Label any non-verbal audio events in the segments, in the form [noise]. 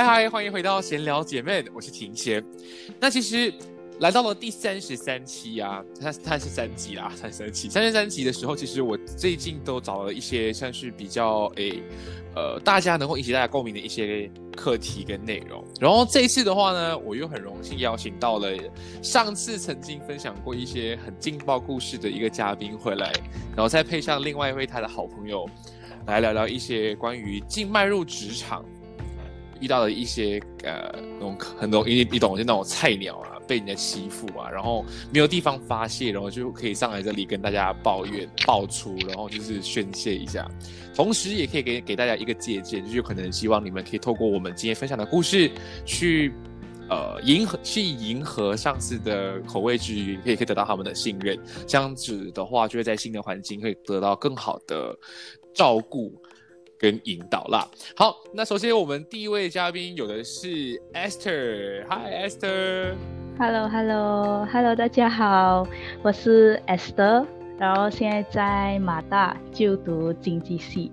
嗨嗨，欢迎回到闲聊姐妹，我是婷贤。那其实来到了第三十三期啊，它它是三集啦，三十三期，三十三集的时候，其实我最近都找了一些像是比较诶，呃，大家能够引起大家共鸣的一些课题跟内容。然后这一次的话呢，我又很荣幸邀请到了上次曾经分享过一些很劲爆故事的一个嘉宾回来，然后再配上另外一位他的好朋友，来聊聊一些关于进迈入职场。遇到了一些呃那种很多你你懂就那种菜鸟啊，被人家欺负啊，然后没有地方发泄，然后就可以上来这里跟大家抱怨、爆出，然后就是宣泄一下，同时也可以给给大家一个借鉴，就是可能希望你们可以透过我们今天分享的故事，去呃迎合去迎合上司的口味之余，可以可以得到他们的信任，这样子的话就会在新的环境会得到更好的照顾。跟引导啦。好，那首先我们第一位嘉宾有的是 Esther。Hi Esther。Hello Hello Hello，大家好，我是 Esther，然后现在在马大就读经济系。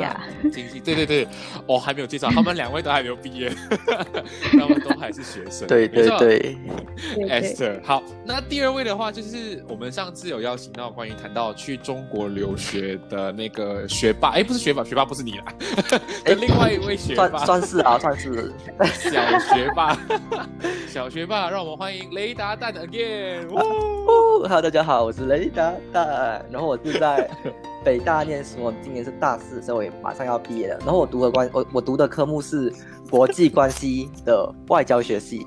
呀，经济对对对，我还没有介绍，他们两位都还没有毕业，[laughs] 他们都还是学生。对对对，Esther。好，那第二位的话，就是我们上次有邀请到关于谈到去中国留学的那个学霸，哎，不是学霸，学霸不是你啦，哎，另外一位学霸，算是啊，算是 [laughs] 小学霸，小学霸，让我们欢迎雷达蛋 again。[laughs] Hello，大家好，我是雷达蛋，然后我是在。北大念书，我今年是大四，所以我马上要毕业了。然后我读的关，我我读的科目是国际关系的外交学系。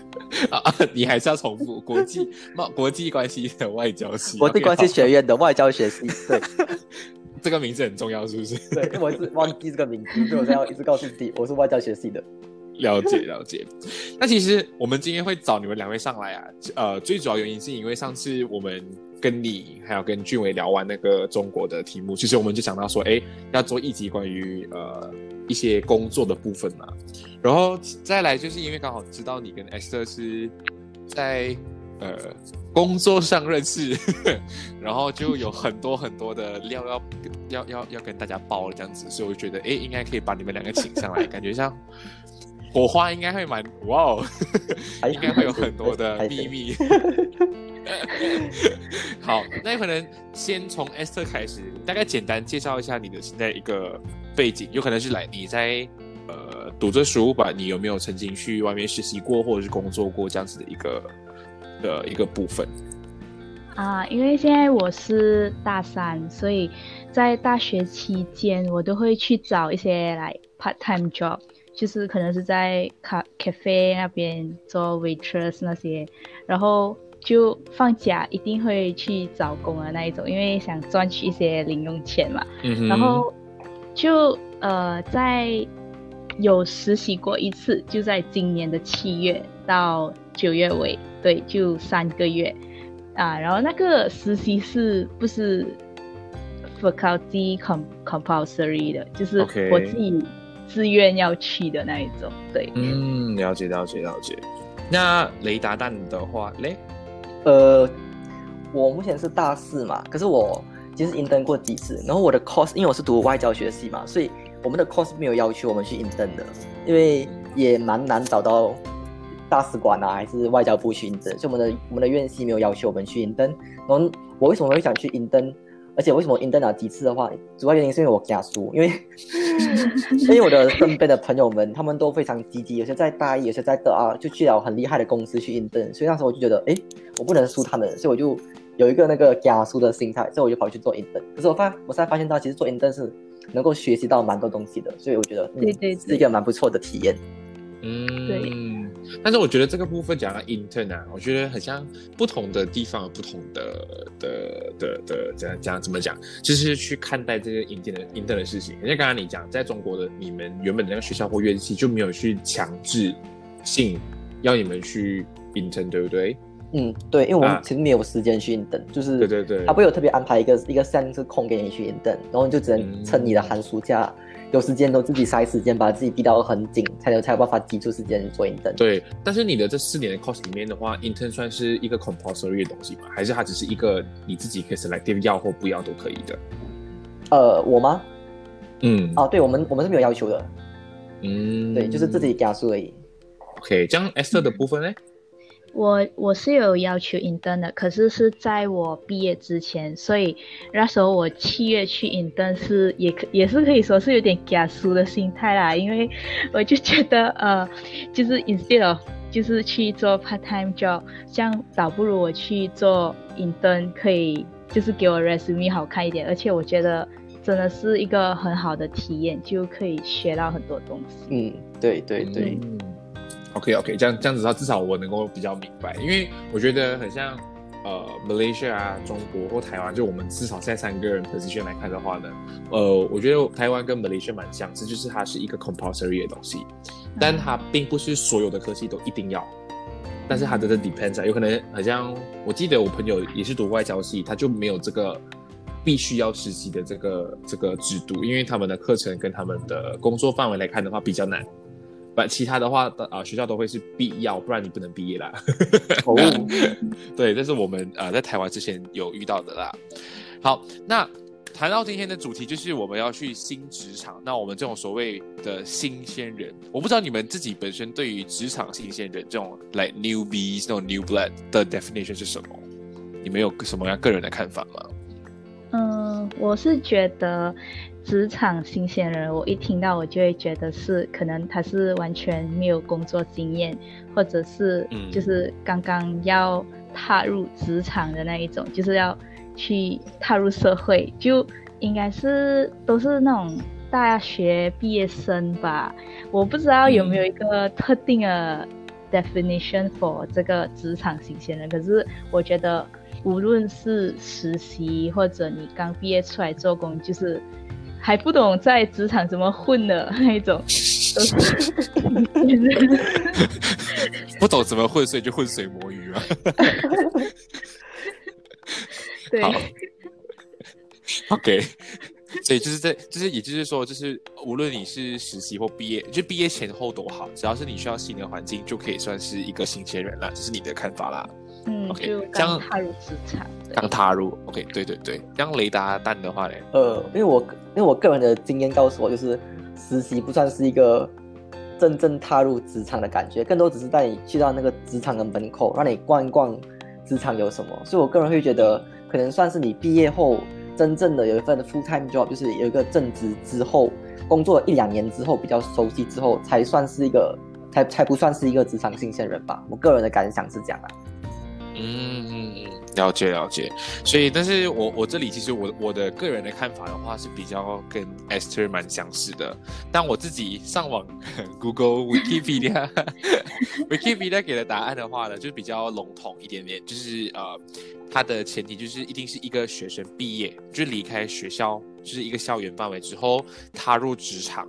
[laughs] 啊，你还是要重复国际贸国际关系的外交系，国际关系学院的外交学系。对，[laughs] 这个名字很重要，是不是？对，我是忘记这个名字，所以我才要一直告诉自己，我是外交学系的。了解了解。那其实我们今天会找你们两位上来啊，呃，最主要原因是因为上次我们。跟你还有跟俊伟聊完那个中国的题目，其实我们就想到说，哎，要做一集关于呃一些工作的部分嘛。然后再来就是因为刚好知道你跟 Esther 是在呃工作上认识，[laughs] 然后就有很多很多的料要要要要跟大家爆这样子，所以我就觉得，哎，应该可以把你们两个请上来，感觉像火花应该会蛮哇哦，[laughs] 应该会有很多的秘密。[laughs] 好，那可能先从 Esther 开始，大概简单介绍一下你的现在一个背景，有可能是来你在呃读着书吧，你有没有曾经去外面实习过或者是工作过这样子的一个的一个部分？啊，因为现在我是大三，所以在大学期间我都会去找一些来 part time job，就是可能是在咖 cafe 那边做 waitress 那些，然后。就放假一定会去找工的那一种，因为想赚取一些零用钱嘛。嗯然后就呃在有实习过一次，就在今年的七月到九月尾，对，就三个月啊。然后那个实习是不是 faculty compulsory 的，就是我自己自愿要去的那一种。对，嗯，了解了解了解。那雷达蛋的话嘞？呃，我目前是大四嘛，可是我其实 in 登过几次，然后我的 course 因为我是读外交学系嘛，所以我们的 course 没有要求我们去 in 登的，因为也蛮难找到大使馆啊，还是外交部去 in 登所以我们的我们的院系没有要求我们去 in 登。然后我为什么会想去 in 登而且为什么 intern 了几次的话，主要原因是因为我家书，因为 [laughs] 因为我的身边的朋友们他们都非常积极，有些在大一，有些在大二，就去了很厉害的公司去 intern，所以那时候我就觉得，哎，我不能输他们，所以我就有一个那个加书的心态，所以我就跑去做 intern。可是我发，我现在发现到其实做 intern 是能够学习到蛮多东西的，所以我觉得，对对，是一个蛮不错的体验。嗯，对。但是我觉得这个部分讲到 intern 啊，我觉得很像不同的地方有不同的的的的怎样讲怎么讲，就是去看待这个 intern 的 intern 的事情。因为刚刚你讲，在中国的你们原本的那个学校或院系就没有去强制性要你们去 intern，对不对？嗯，对，因为我们其实没有时间去 intern，就是对对对，他不会有特别安排一个一个项是空给你去 intern，然后你就只能趁你的寒暑假。有时间都自己塞时间，把自己逼到很紧，才有才有办法挤出时间做 intern。对，但是你的这四年的 course 里面的话，intern 算是一个 compulsory 的东西吗？还是它只是一个你自己可以 select 要或不要都可以的？呃，我吗？嗯，啊，对我们我们是没有要求的。嗯，对，就是自己加速而已。OK，这样 Esther 的部分呢？我我是有要求 intern 的，可是是在我毕业之前，所以那时候我七月去 intern 是也可也是可以说是有点加速的心态啦，因为我就觉得呃，就是 instead of 就是去做 part time job，这样倒不如我去做 intern，可以就是给我 resume 好看一点，而且我觉得真的是一个很好的体验，就可以学到很多东西。嗯，对对对。OK OK，这样这样子的话，至少我能够比较明白，因为我觉得很像呃，Malaysia 啊、中国或台湾，就我们至少在三个人 position 来看的话呢，呃，我觉得台湾跟 Malaysia 蛮相似，就是它是一个 compulsory 的东西，但它并不是所有的科系都一定要，但是它真的 depends 啊，有可能好像我记得我朋友也是读外交系，他就没有这个必须要实习的这个这个制度，因为他们的课程跟他们的工作范围来看的话比较难。其他的话，啊，学校都会是必要，不然你不能毕业啦。[laughs] 哦，[laughs] 对，这是我们呃在台湾之前有遇到的啦。好，那谈到今天的主题，就是我们要去新职场。那我们这种所谓的新鲜人，我不知道你们自己本身对于职场新鲜人这种 like newbies 那种 new blood 的 definition 是什么？你们有什么样个人的看法吗？嗯，我是觉得。职场新鲜人，我一听到我就会觉得是可能他是完全没有工作经验，或者是就是刚刚要踏入职场的那一种，就是要去踏入社会，就应该是都是那种大学毕业生吧。我不知道有没有一个特定的 definition for 这个职场新鲜人，可是我觉得无论是实习或者你刚毕业出来做工，就是。还不懂在职场怎么混的那一种，[laughs] 不懂怎么混，所以就浑水摸鱼嘛。对，OK，所以就是在，就是也就是说，就是无论你是实习或毕业，就毕业前后都好，只要是你需要新的环境，就可以算是一个新鲜人了。这是你的看法啦。嗯，OK，这样踏入职场，刚踏入，OK，对对对，像雷达蛋的话呢？呃，因为我因为我个人的经验告诉我，就是实习不算是一个真正踏入职场的感觉，更多只是带你去到那个职场的门口，让你逛一逛职场有什么。所以我个人会觉得，可能算是你毕业后真正的有一份 full time job，就是有一个正职之后，工作一两年之后比较熟悉之后，才算是一个，才才不算是一个职场新鲜人吧。我个人的感想是这样啊。嗯嗯嗯，了解了解，所以，但是我我这里其实我我的个人的看法的话是比较跟 Esther 蛮相似的，但我自己上网 [laughs] Google [laughs] Wikipedia [laughs] Wikipedia 给的答案的话呢，就是比较笼统一点点，就是呃，它的前提就是一定是一个学生毕业，就是离开学校，就是一个校园范围之后踏入职场，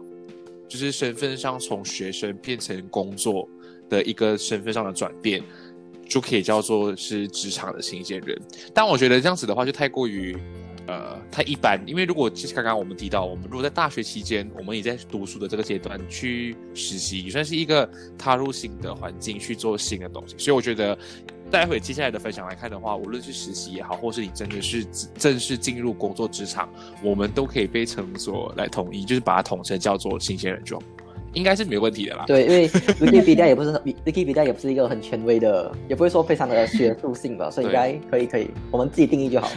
就是身份上从学生变成工作的一个身份上的转变。就可以叫做是职场的新鲜人，但我觉得这样子的话就太过于呃太一般，因为如果就是刚刚我们提到，我们如果在大学期间，我们也在读书的这个阶段去实习，也算是一个踏入新的环境去做新的东西，所以我觉得。待会接下来的分享来看的话，无论是实习也好，或是你真的是正式进入工作职场，我们都可以被称作来统一，就是把它统称叫做新鲜人装，应该是没有问题的啦。对，因为 [laughs] Wikipedia 也不是 Wikipedia 也不是一个很权威的，也不会说非常的学术性吧，所以应该可以可以，我们自己定义就好。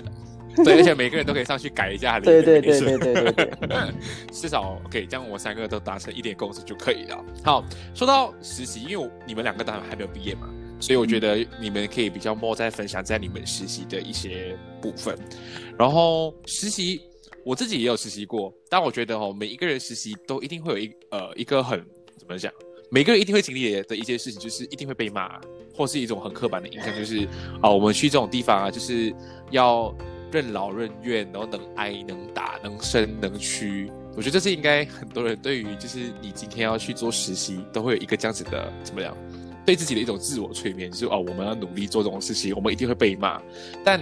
对，[laughs] 而且每个人都可以上去改一下。对对对对对对对，[laughs] 至少可以将我们三个都达成一点共识就可以了。好，说到实习，因为你们两个当然还没有毕业嘛。所以我觉得你们可以比较 more 在分享在你们实习的一些部分，然后实习我自己也有实习过，但我觉得哦，每一个人实习都一定会有一呃一个很怎么讲，每个人一定会经历的一件事情就是一定会被骂，或是一种很刻板的印象，就是啊我们去这种地方啊就是要任劳任怨，然后能挨能打能伸能屈，我觉得这是应该很多人对于就是你今天要去做实习都会有一个这样子的怎么样？对自己的一种自我催眠，就是哦，我们要努力做这种事情，我们一定会被骂。但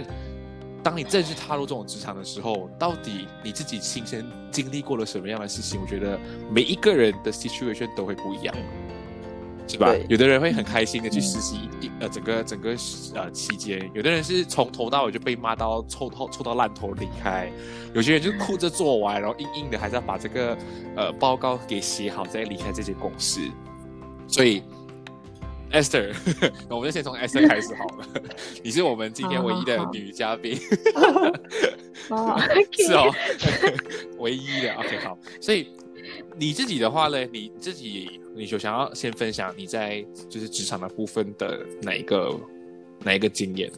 当你正式踏入这种职场的时候，到底你自己亲身经历过了什么样的事情？我觉得每一个人的 situation 都会不一样，是吧？有的人会很开心的去实习一呃整个整个呃期间，有的人是从头到尾就被骂到臭到臭到烂头离开，有些人就哭着做完，然后硬硬的还是要把这个呃报告给写好再离开这间公司，所以。Esther，[laughs] 那我们就先从 Esther 开始好了。你是我们今天唯一的女嘉宾，哦，[laughs] 是哦，唯一的。OK，好。所以你自己的话呢，你自己你就想要先分享你在就是职场的部分的哪一个哪一个经验？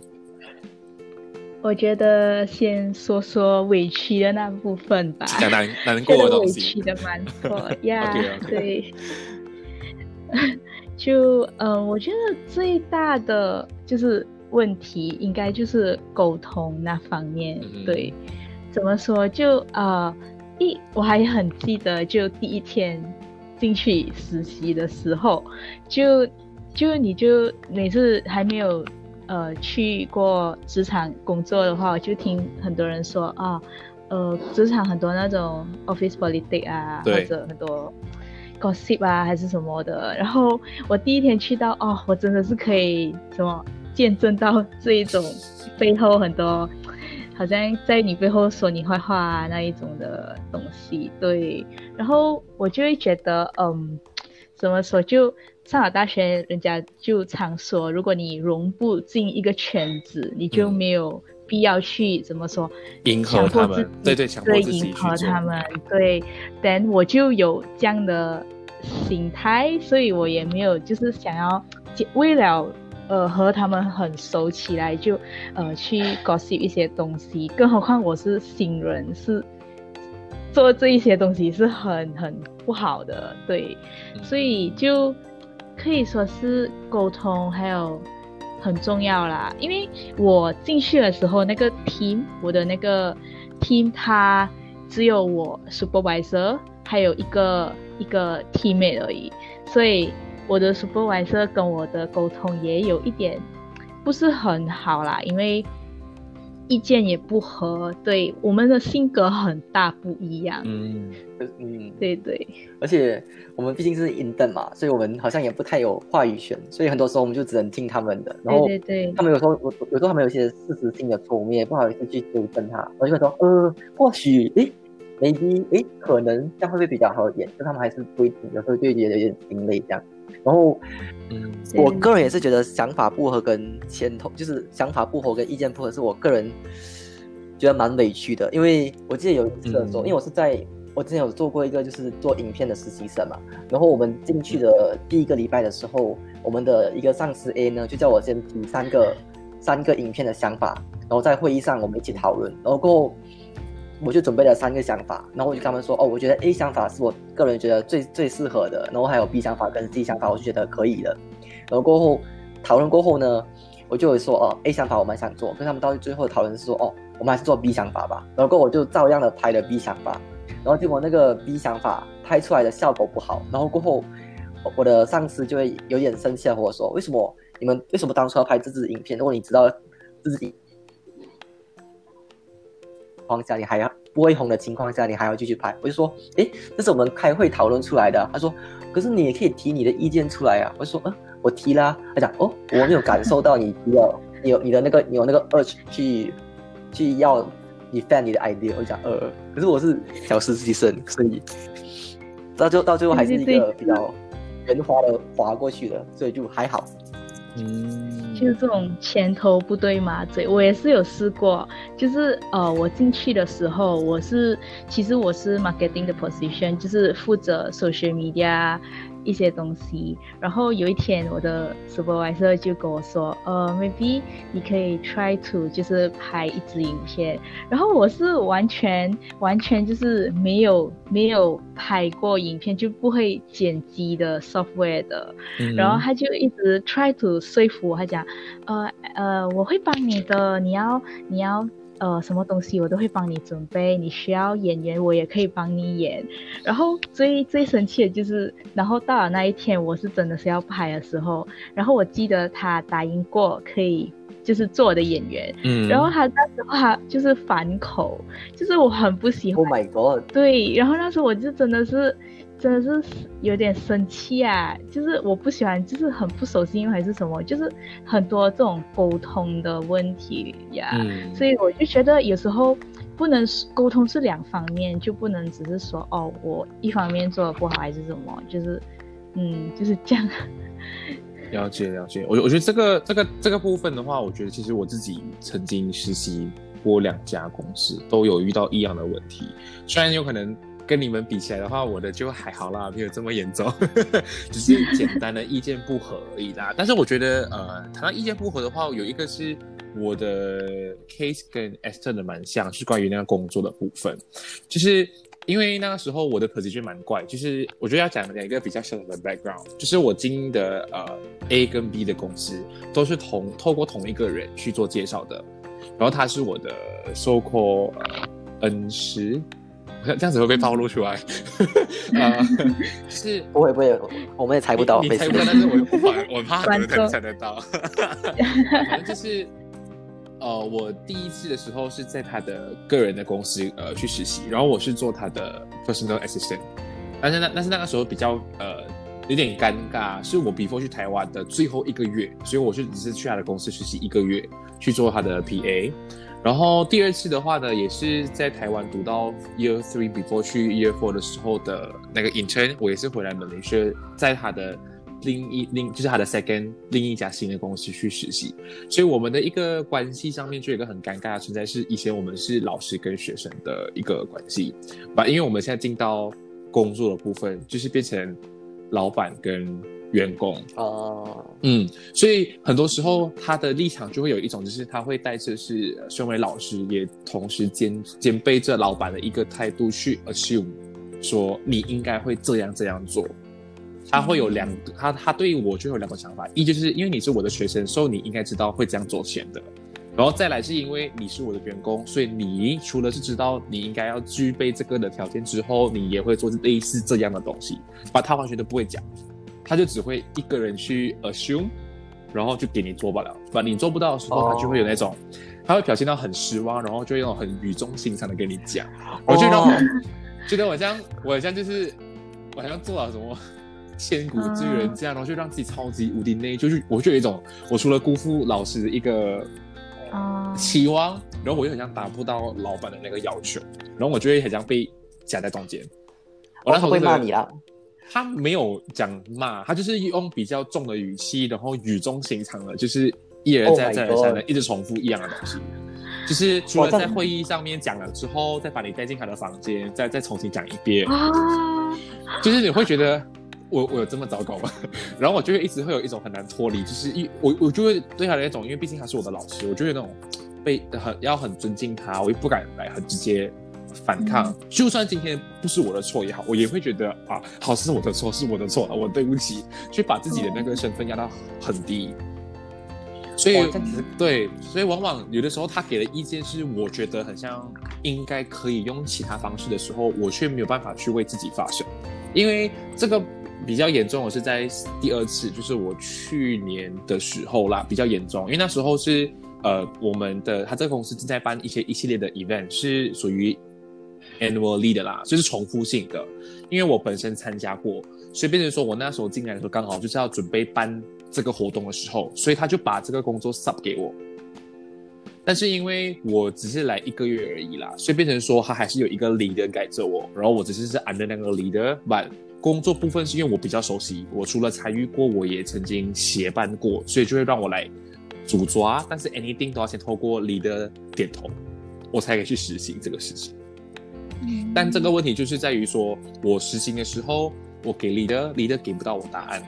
我觉得先说说委屈的那部分吧，讲难难过的东西，委屈的蛮多 [laughs] 呀，对。就嗯，我觉得最大的就是问题，应该就是沟通那方面。对，怎么说？就呃，一我还很记得，就第一天进去实习的时候，就就你就每次还没有呃去过职场工作的话，我就听很多人说啊，呃，职场很多那种 office politics 啊，或者很多。Gossip 啊，还是什么的。然后我第一天去到，哦，我真的是可以什么见证到 [laughs] 这一种背后很多，好像在你背后说你坏话啊那一种的东西。对，然后我就会觉得，嗯，怎么说？就上了大学，人家就常说，如果你融不进一个圈子，你就没有。必要去怎么说？迎合他们，对对，对迎合他们，对。Then 我就有这样的心态，所以我也没有就是想要为了呃和他们很熟起来，就呃去 gossip 一些东西。更何况我是新人，是做这一些东西是很很不好的，对。所以就可以说是沟通还有。很重要啦，因为我进去的时候，那个 team，我的那个 team，它只有我 supervisor，还有一个一个 teammate 而已，所以我的 supervisor 跟我的沟通也有一点不是很好啦，因为。意见也不合，对我们的性格很大不一样。嗯嗯，对对。而且我们毕竟是 intern 嘛，所以我们好像也不太有话语权，所以很多时候我们就只能听他们的。然后对对对，他们有时候我有时候他们有一些事实性的错误，我们也不好意思去纠正他。我就会说，呃，或许，诶，maybe，哎，可能这样会不会比较好一点？但他们还是不一定，有时候就觉得有点心累这样。然后，嗯，我个人也是觉得想法不合跟前头就是想法不合跟意见不合，是我个人觉得蛮委屈的。因为我记得有一次的时候，因为我是在我之前有做过一个就是做影片的实习生嘛，然后我们进去的第一个礼拜的时候，我们的一个上司 A 呢就叫我先提三个三个影片的想法，然后在会议上我们一起讨论，然后过后。我就准备了三个想法，然后我就跟他们说，哦，我觉得 A 想法是我个人觉得最最适合的，然后还有 B 想法跟 C 想法，我就觉得可以的。然后过后讨论过后呢，我就会说，哦，A 想法我蛮想做，跟他们到最后讨论是说，哦，我们还是做 B 想法吧。然后过后我就照样的拍了 B 想法，然后结果那个 B 想法拍出来的效果不好，然后过后我的上司就会有点生气和我说，为什么你们为什么当初要拍这支影片？如果你知道自己。况下，你还要不会红的情况下，你还要继续拍？我就说，诶，这是我们开会讨论出来的。他说，可是你也可以提你的意见出来啊。我就说，嗯，我提啦。他讲，哦，我没有感受到你提了，你有你的那个你有那个 urge 去去要 defend 你的 idea。我讲，呃，可是我是小实习生，所以到最后到最后还是一个比较圆滑的滑过去的，所以就还好。嗯，就是这种前头不对马嘴，我也是有试过。就是呃，我进去的时候，我是其实我是 marketing 的 position，就是负责 social media。一些东西，然后有一天我的 supervisor 就跟我说，呃，maybe 你可以 try to 就是拍一支影片，然后我是完全完全就是没有没有拍过影片，就不会剪辑的 software 的，然后他就一直 try to 说服我，他讲，呃呃，我会帮你的，你要你要。呃，什么东西我都会帮你准备。你需要演员，我也可以帮你演。然后最最生气的就是，然后到了那一天，我是真的是要拍的时候，然后我记得他答应过可以，就是做我的演员。嗯。然后他那时候他就是反口，就是我很不喜欢。Oh my god！对，然后那时候我就真的是。真的是有点生气啊！就是我不喜欢，就是很不守信用还是什么，就是很多这种沟通的问题呀。所以我就觉得有时候不能沟通是两方面，就不能只是说哦，我一方面做的不好还是什么，就是嗯，就是这样。了解了解，我 [laughs] 我觉得这个这个这个部分的话，我觉得其实我自己曾经实习过两家公司，都有遇到一样的问题，虽然有可能。跟你们比起来的话，我的就还好啦，没有这么严重，[laughs] 只是简单的意见不合而已啦。但是我觉得，呃，谈到意见不合的话，有一个是我的 case 跟 Esther 的蛮像，是关于那个工作的部分。就是因为那个时候我的 position 蛮怪，就是我觉得要讲两个比较小的 background，就是我经营的呃 A 跟 B 的公司都是同透过同一个人去做介绍的，然后他是我的 so called 恩师。这样子会被暴露出来，[laughs] 啊，是不会不会，我们也猜不到，你猜不到，但是我不管我怕很多人猜得到，[laughs] 反正就是，呃，我第一次的时候是在他的个人的公司呃去实习，然后我是做他的 personal assistant，但是那但是那个时候比较呃有点尴尬，是我 before 去台湾的最后一个月，所以我就只是去他的公司实习一个月，去做他的 PA。然后第二次的话呢，也是在台湾读到 year three before 去 year four 的时候的那个 intern，我也是回来马来西亚，在他的另一另就是他的 second 另一家新的公司去实习，所以我们的一个关系上面就有一个很尴尬的存在，是以前我们是老师跟学生的一个关系，把因为我们现在进到工作的部分，就是变成老板跟。员工哦，嗯，所以很多时候他的立场就会有一种，就是他会带着是身为老师，也同时兼兼备着老板的一个态度去 assume 说你应该会这样这样做。他会有两，他他对于我就有两种想法，一就是因为你是我的学生，所以你应该知道会这样做钱的。然后再来是因为你是我的员工，所以你除了是知道你应该要具备这个的条件之后，你也会做类似这样的东西，把他完全都不会讲。他就只会一个人去 assume，然后就给你做不了，把你做不到的时候，他就会有那种，他会表现到很失望，然后就用很语重心长的跟你讲。我觉得，[laughs] 觉得我像我像就是我好像做了什么千古之人这样，然后就让自己超级无敌内，就是我就有一种，我除了辜负老师的一个期望，然后我又很像达不到老板的那个要求，然后我就会很像被夹在中间。我那时候会骂你了。他没有讲骂，他就是用比较重的语气，然后语重心长的，就是一而再再而三的一直重复一样的东西。就是除了在会议上面讲了之后，再把你带进他的房间，再再重新讲一遍。啊！就是你会觉得我我有这么糟糕吗？[laughs] 然后我就会一直会有一种很难脱离，就是一我我就会对他的那种，因为毕竟他是我的老师，我就会那种被很要很尊敬他，我又不敢来很直接。反抗，就算今天不是我的错也好，我也会觉得啊，好是我的错，是我的错，我对不起，去把自己的那个身份压到很低。所以，对，所以往往有的时候他给的意见是我觉得很像应该可以用其他方式的时候，我却没有办法去为自己发声。因为这个比较严重，我是在第二次，就是我去年的时候啦，比较严重，因为那时候是呃，我们的他这个公司正在办一些一系列的 event，是属于 annually 的啦，就是重复性的。因为我本身参加过，所以变成说我那时候进来的时候刚好就是要准备办这个活动的时候，所以他就把这个工作 sub 给我。但是因为我只是来一个月而已啦，所以变成说他还是有一个 leader 改着我，然后我只是是 under 那个 leader，但工作部分是因为我比较熟悉，我除了参与过，我也曾经协办过，所以就会让我来主抓。但是 anything 都要先透过 leader 点头，我才可以去实行这个事情。但这个问题就是在于说，我实行的时候，我给 leader，leader 给不到我答案。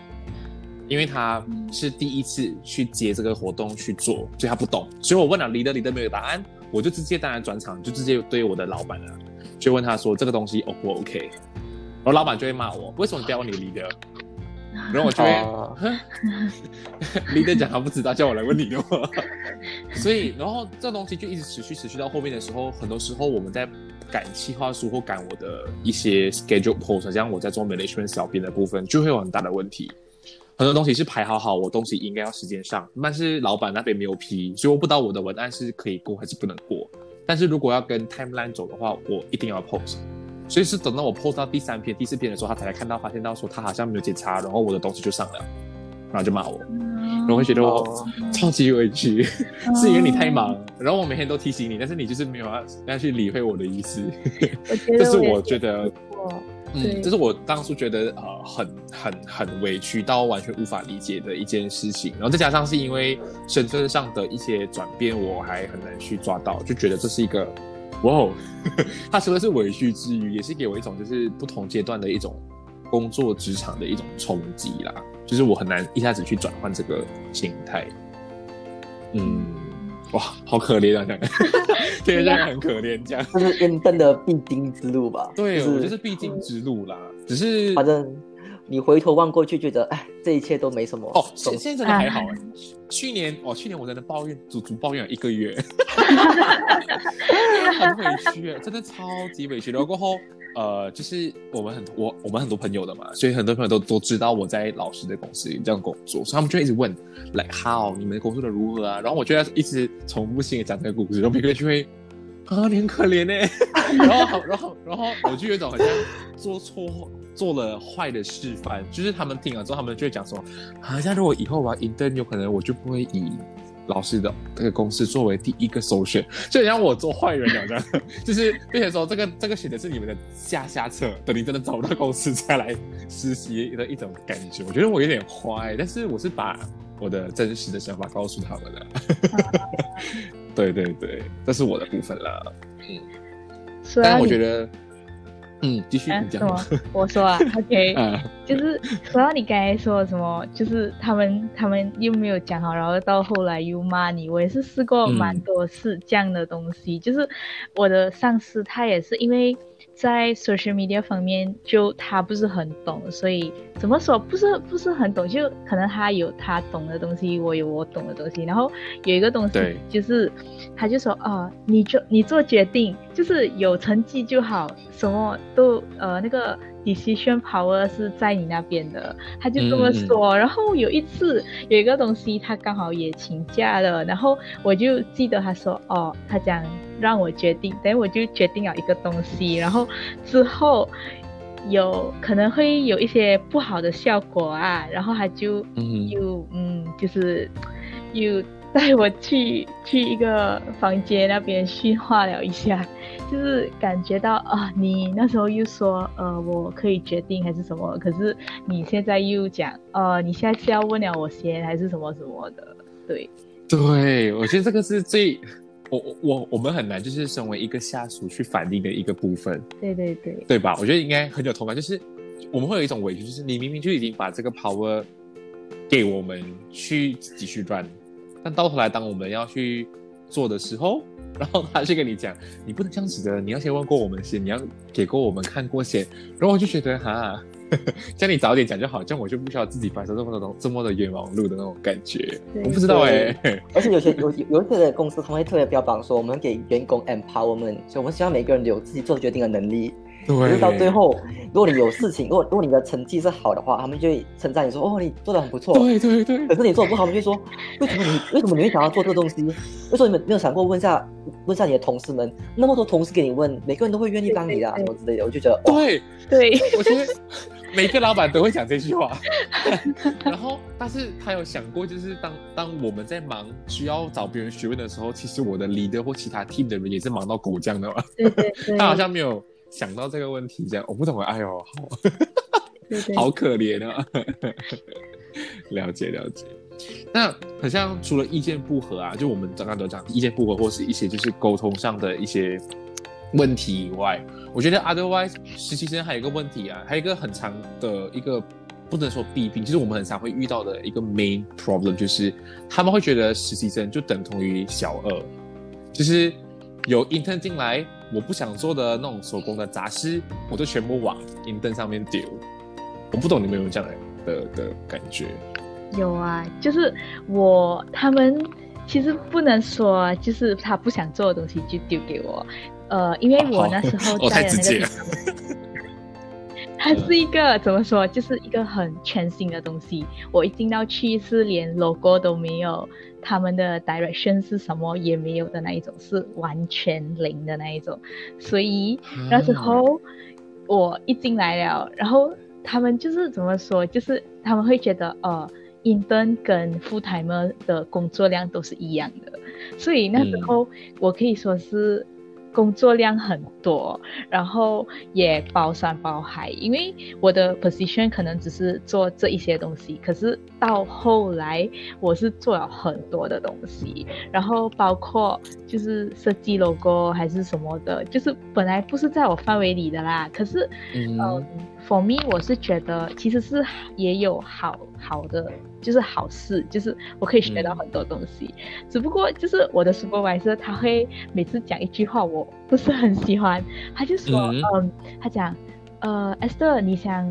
因为他是第一次去接这个活动去做，所以他不懂。所以我问了 leader leader 没有答案，我就直接当然转场，就直接对我的老板了，就问他说这个东西 O 不 OK？然后老板就会骂我，为什么不要问你 leader？然后我就会，[laughs] leader 讲他不知道，叫我来问你的话。[laughs] 所以，然后这东西就一直持续持续到后面的时候，很多时候我们在赶企划书或赶我的一些 schedule post，像我在做 management 小编的部分，就会有很大的问题。很多东西是排好好，我东西应该要时间上，但是老板那边没有批，所以我不知道我的文案是可以过还是不能过。但是如果要跟 timeline 走的话，我一定要 post。所以是等到我 post 到第三篇、第四篇的时候，他才看到发现到说他好像没有检查，然后我的东西就上了，然后就骂我，然后会觉得我超级委屈，[laughs] 是因为你太忙，然后我每天都提醒你，但是你就是没有要要去理会我的意思。[laughs] 这是我觉得。嗯，这是我当初觉得呃很很很委屈到完全无法理解的一件事情，然后再加上是因为身份上的一些转变，我还很难去抓到，就觉得这是一个哇哦，[laughs] 他除了是委屈之余，也是给我一种就是不同阶段的一种工作职场的一种冲击啦，就是我很难一下子去转换这个心态，嗯。哇，好可怜啊！这样，对，[laughs] 这样很可怜，这样。这是人生的必经之路吧？对，我觉得是必经之路啦。只是，反正你回头望过去，觉得哎，这一切都没什么。哦，现现在真的还好哎。去年哦，去年我在那抱怨，足足抱怨了一个月，[laughs] [laughs] 很委屈，真的超级委屈。然后过后。呃，就是我们很我我们很多朋友的嘛，所以很多朋友都都知道我在老师的公司这样工作，所以他们就一直问，like how 你们工作的如何啊？然后我就要一直重复性的讲这个故事，然后每个人就会啊，你很可怜 [laughs] 呢。然后然后然后我就有一种好像做错做了坏的示范，就是他们听了之后，他们就会讲说，好像如果以后我要 intern，有可能我就不会以。老师的这个公司作为第一个首选，就让我做坏人一样，[laughs] 就是并且说这个这个写的是你们的下下策，等你真的找不到公司再来实习的一种感觉。我觉得我有点坏，但是我是把我的真实的想法告诉他们了。[laughs] 对对对，这是我的部分了。嗯，但我觉得。嗯，继续讲。我说啊，[laughs] OK，就是说到你刚才说什么，就是他们他们又没有讲好，然后到后来又骂你。我也是试过蛮多次这样的东西，就是我的上司他也是因为。在 social media 方面，就他不是很懂，所以怎么说不是不是很懂，就可能他有他懂的东西，我有我懂的东西。然后有一个东西就是，他就说啊，你就你做决定，就是有成绩就好，什么都呃那个。Decision power 是在你那边的，他就这么说。然后有一次有一个东西，他刚好也请假了，然后我就记得他说：“哦，他讲让我决定。”等我就决定了一个东西，然后之后有可能会有一些不好的效果啊，然后他就又嗯，就是又。带我去去一个房间那边训话了一下，就是感觉到啊，你那时候又说呃我可以决定还是什么，可是你现在又讲呃你现在是要问了我先还是什么什么的，对，对我觉得这个是最我我我们很难就是身为一个下属去反映的一个部分，对对对，对吧？我觉得应该很有同感，就是我们会有一种委屈，就是你明明就已经把这个 power 给我们去继续转。但到头来，当我们要去做的时候，然后他就跟你讲，你不能这样子的，你要先问过我们先，你要给过我们看过先。然后我就觉得哈，[laughs] 叫你早点讲就好，这样我就不需要自己发生这么多这么的冤枉路的那种感觉。我不知道哎，而且有些有有一些的公司，他们会特别标榜说，我们给员工 empowerment，所以我们希望每个人有自己做决定的能力。可是到最后，如果你有事情，如果如果你的成绩是好的话，他们就会称赞你说：“哦，你做的很不错。”对对对。可是你做的不好，他们就说：“为什么你为什么你会想要做这个东西？为什么你们没有想过问下问下你的同事们？那么多同事给你问，每个人都会愿意帮你的，什么之类的。”我就觉得，对对，我觉得每个老板都会讲这句话。[laughs] 然后，但是他有想过，就是当当我们在忙需要找别人询问的时候，其实我的 leader 或其他 team 的人也是忙到狗酱的嘛。对对对。[laughs] 他好像没有。想到这个问题，这样我不懂啊！哎呦，好，[laughs] 好可怜啊！[laughs] 了解了解。那好像除了意见不合啊，就我们刚刚都讲意见不合，或是一些就是沟通上的一些问题以外，我觉得 otherwise 实习生还有一个问题啊，还有一个很长的一个不能说弊病，就是我们很常会遇到的一个 main problem，就是他们会觉得实习生就等同于小二，就是有 intern 进来。我不想做的那种手工的杂事，我就全部往银灯上面丢。我不懂你们有没有这样的的感觉？有啊，就是我他们其实不能说，就是他不想做的东西就丢给我。呃，因为我那时候在那个，它是一个怎么说，就是一个很全新的东西。我一进到去是连 logo 都没有。他们的 direction 是什么也没有的那一种，是完全零的那一种，所以那时候我一进来了，然后他们就是怎么说，就是他们会觉得，呃，intern 跟 full timer 的工作量都是一样的，所以那时候我可以说是。工作量很多，然后也包山包海，因为我的 position 可能只是做这一些东西，可是到后来我是做了很多的东西，然后包括就是设计 logo 还是什么的，就是本来不是在我范围里的啦，可是嗯。For me，我是觉得其实是也有好好的，就是好事，就是我可以学到很多东西。只不过就是我的 supervisor 他会每次讲一句话，我不是很喜欢。他就说，嗯，他讲，呃，Esther，你想。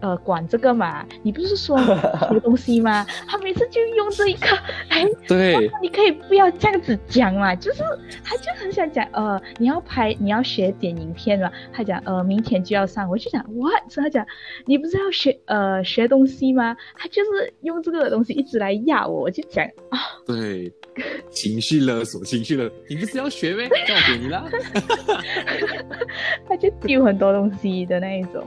呃，管这个嘛？你不是说学东西吗？他每次就用这一个，哎，对，你可以不要这样子讲嘛。就是他就很想讲，呃，你要拍，你要学剪影片嘛。他讲，呃，明天就要上。我就讲，what？他讲，你不是要学呃学东西吗？他就是用这个东西一直来压我。我就讲啊，对，情绪勒索，情绪勒，你不是要学呗？交给你了。[laughs] 他就丢很多东西的那一种。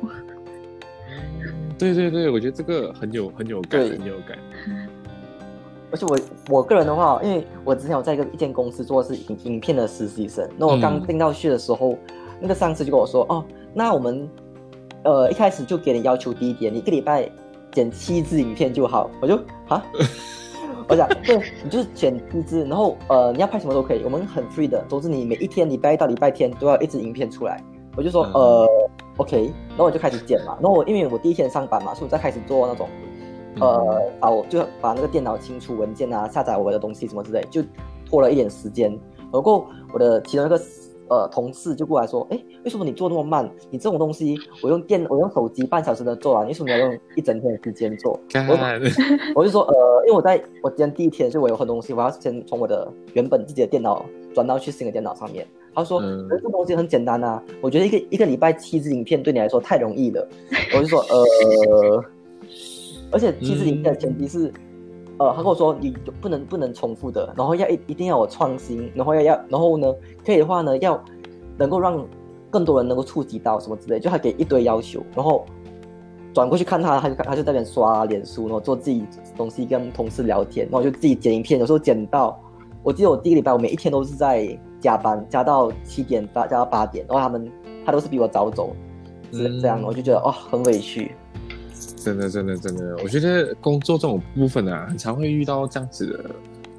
对对对，我觉得这个很有很有感，很有感。[laughs] 而且我我个人的话，因为我之前有在一个一间公司做的是影影片的实习生，那我刚进到去的时候，那个上司就跟我说：“哦，那我们呃一开始就给你要求低一点，你一个礼拜剪七支影片就好。”我就啊，[laughs] 我讲对，你就是剪七支，然后呃你要拍什么都可以，我们很 free 的，都是你每一天礼拜一到礼拜天都要一支影片出来。我就说呃。OK，然后我就开始剪嘛。然后我因为我第一天上班嘛，所以我在开始做那种，呃，把我就把那个电脑清除文件啊，下载我的东西什么之类，就拖了一点时间。然后我的其中一个呃同事就过来说：“哎，为什么你做那么慢？你这种东西我用电我用手机半小时能做完，为什么要用一整天的时间做？”我 [laughs] 我就说：“呃，因为我在我今天第一天，所以我有很多东西，我要先从我的原本自己的电脑转到去新的电脑上面。”他说：“这东西很简单啊，我觉得一个一个礼拜七支影片对你来说太容易了。”我就说：“呃，而且七支影片的前提是，呃，他跟我说你不能不能重复的，然后要一一定要有创新，然后要要然后呢，可以的话呢，要能够让更多人能够触及到什么之类，就他给一堆要求，然后转过去看他，他就他就在那边刷脸书，然后做自己东西，跟同事聊天，然后就自己剪影片，有时候剪到，我记得我第一个礼拜我每一天都是在。”加班加到七点八，加到八点，然后他们他都是比我早走，是这样，我就觉得哦很委屈。真的真的真的，我觉得工作这种部分啊，很常会遇到这样子的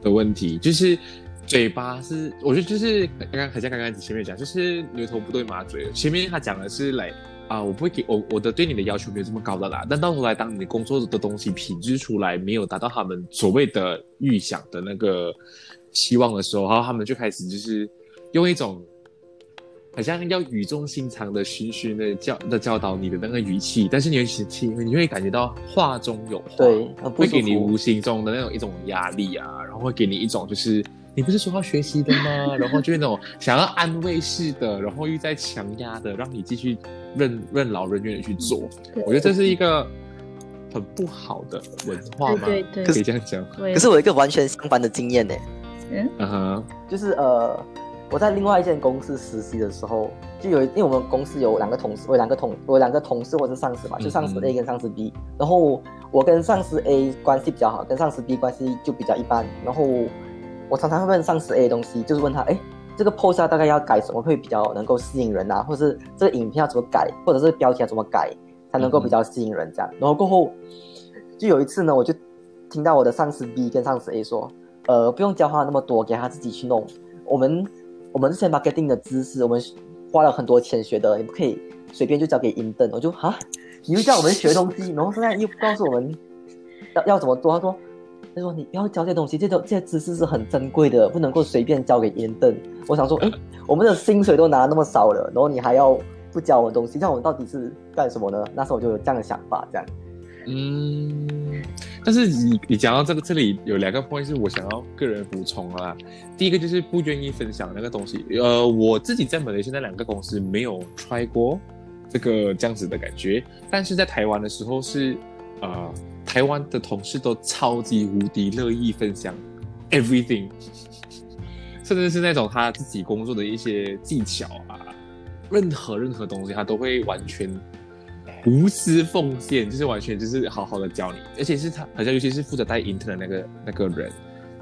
的问题，就是嘴巴是，我觉得就是刚刚好像刚刚前面讲，就是牛头不对马嘴。前面他讲的是来啊，我不会给我我的对你的要求没有这么高的啦，但到头来当你工作的东西品质出来没有达到他们所谓的预想的那个。期望的时候，然后他们就开始就是用一种好像要语重心长的、循循的教的教导你的那个语气，但是你会听，你会感觉到话中有话，对，会给你无形中的那种一种压力啊，然后会给你一种就是你不是说要学习的吗？[laughs] 然后就是那种想要安慰式的，然后又在强压的，让你继续任任劳任怨的去做。我觉得这是一个很不好的文化嘛，对对对可以这样讲。可是我有一个完全相反的经验呢，嗯嗯哼，就是呃，我在另外一间公司实习的时候，就有因为我们公司有两个同事，我有两个同我有两个同事或者是上司嘛，就上司嗯 A 跟上司 B，然后我跟上司 A 关系比较好，跟上司 B 关系就比较一般，然后我常常会问上司 A 的东西，就是问他，哎，这个 post 啊大概要改什么会比较能够吸引人啊，或者是这个影片要怎么改，或者是标题要怎么改才能够比较吸引人这样，然后过后就有一次呢，我就听到我的上司 B 跟上司 A 说，呃，不用教他那么多，给他自己去弄。我们我们之前 marketing 的知识，我们花了很多钱学的，你不可以随便就交给 in 等。我就啊，你又叫我们学东西，然后现在又不告诉我们 [laughs] 要要怎么做。他说，他说你要教这些东西，这种这些知识是很珍贵的，不能够随便交给 in 等。我想说，哎，我们的薪水都拿那么少了，然后你还要不教我东西，那我们到底是干什么呢？那时候我就有这样的想法，这样。嗯，但是你你讲到这个这里有两个 point 是我想要个人补充啦。第一个就是不愿意分享那个东西。呃，我自己在马来西亚那两个公司没有 try 过这个这样子的感觉，但是在台湾的时候是呃，台湾的同事都超级无敌乐意分享 everything，[laughs] 甚至是那种他自己工作的一些技巧啊，任何任何东西他都会完全无私奉献，就是完全就是好好的教你，而且是他好像尤其是负责带 intern 的那个那个人，